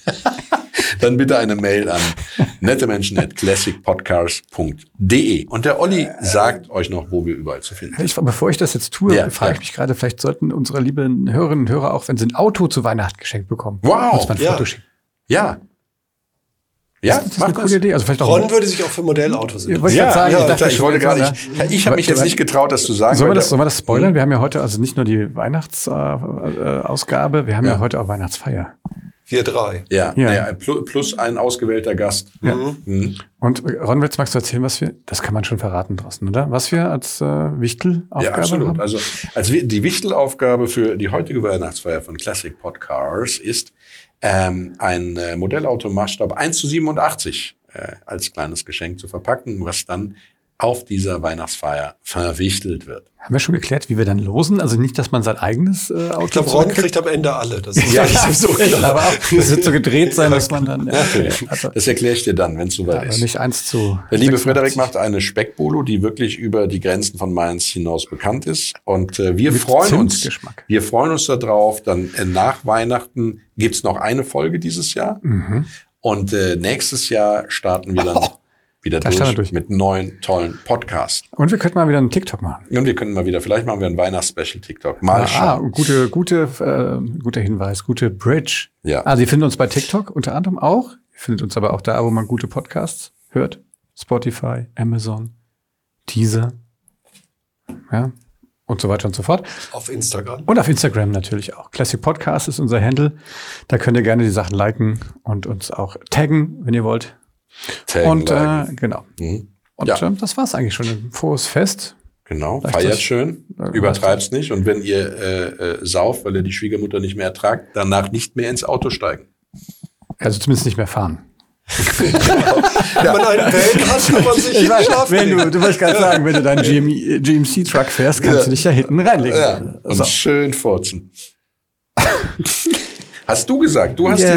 (laughs) dann bitte eine Mail an (laughs) nettemenschen.classicpodcast.de. Und der Olli sagt euch noch, wo wir überall zu finden sind. Ich, bevor ich das jetzt tue, Ja, frage ich mich gerade, vielleicht sollten unsere lieben Hörerinnen und Hörer auch, wenn sie ein Auto zu Weihnachten geschenkt bekommen, Wow, uns mal ein ja. Foto schicken. Ja. Ja, das ist eine coole Idee. Also vielleicht auch Ron würde sich auch für Modellautos Ja, ich Ja, sagen, ja, ich dachte ich wollte gerade, ja. ich, ich habe mich jetzt nicht getraut, das zu sagen. Sollen wir das, da- sollen wir das spoilern? Wir haben ja heute also nicht nur die Weihnachtsausgabe, äh, Ausgabe, wir haben ja. Ja. heute auch Weihnachtsfeier. Wir drei. Ja, Ja. ja. plus, ein ausgewählter Gast. Ja. Mhm. Und äh, Ron, jetzt magst du erzählen, was wir, das kann man schon verraten draußen, oder? Was wir als äh, Wichtelaufgabe Ja, absolut. haben? Also als wir, die Wichtelaufgabe für die heutige Weihnachtsfeier von Classic Podcars ist ähm, ein äh, Modellauto Maßstab 1 zu 87 äh, als kleines Geschenk zu verpacken, was dann auf dieser Weihnachtsfeier verwichtelt wird. Haben wir schon geklärt, wie wir dann losen? Also nicht, dass man sein eigenes äh, Auto Ich glaube, Ron kriegt am Ende alle. Das ist (laughs) Ja, (laughs) ja, so klar. aber das wird so gedreht sein, dass man dann, ja, Natürlich. also, Das erkläre ich dir dann, wenn es soweit aber ist. nicht eins zu. Der liebe 86. Frederik macht eine Speckbolo, die wirklich über die Grenzen von Mainz hinaus bekannt ist. Und äh, wir Mit freuen uns. Wir freuen uns darauf. Dann äh, nach Weihnachten gibt's noch eine Folge dieses Jahr. Mhm. Und äh, nächstes Jahr starten wir dann (laughs) wieder durch, durch. mit neuen, tollen Podcasts. Und wir könnten mal wieder einen TikTok machen. Und wir können mal wieder, vielleicht machen wir ein Weihnachtsspecial TikTok. Mal ah, schauen. gute, gute, äh, guter Hinweis, gute Bridge. Ja. Also ihr findet uns bei TikTok unter anderem auch. Ihr findet uns aber auch da, wo man gute Podcasts hört. Spotify, Amazon, Deezer. Ja. Und so weiter und so fort. Auf Instagram. Und auf Instagram natürlich auch. Classic Podcast ist unser Handle. Da könnt ihr gerne die Sachen liken und uns auch taggen, wenn ihr wollt. Taggen, und äh, genau. Mhm. Und Ja. ähm, das war's eigentlich schon. Ein frohes Fest. Genau, Vielleicht feiert schön, Ja, übertreibt's nicht. Und wenn ihr äh, äh, sauft, weil ihr die Schwiegermutter nicht mehr ertragt, danach nicht mehr ins Auto steigen. Also zumindest nicht mehr fahren. (laughs) Wenn man einen Van hat, kann man sich Ich weiß, wenn du, du wolltest gerade sagen, wenn du deinen GM, GMC-Truck fährst, kannst Ja. du dich ja hinten reinlegen. Ja, und So. schön furzen. (laughs) hast du gesagt, du hast Ja,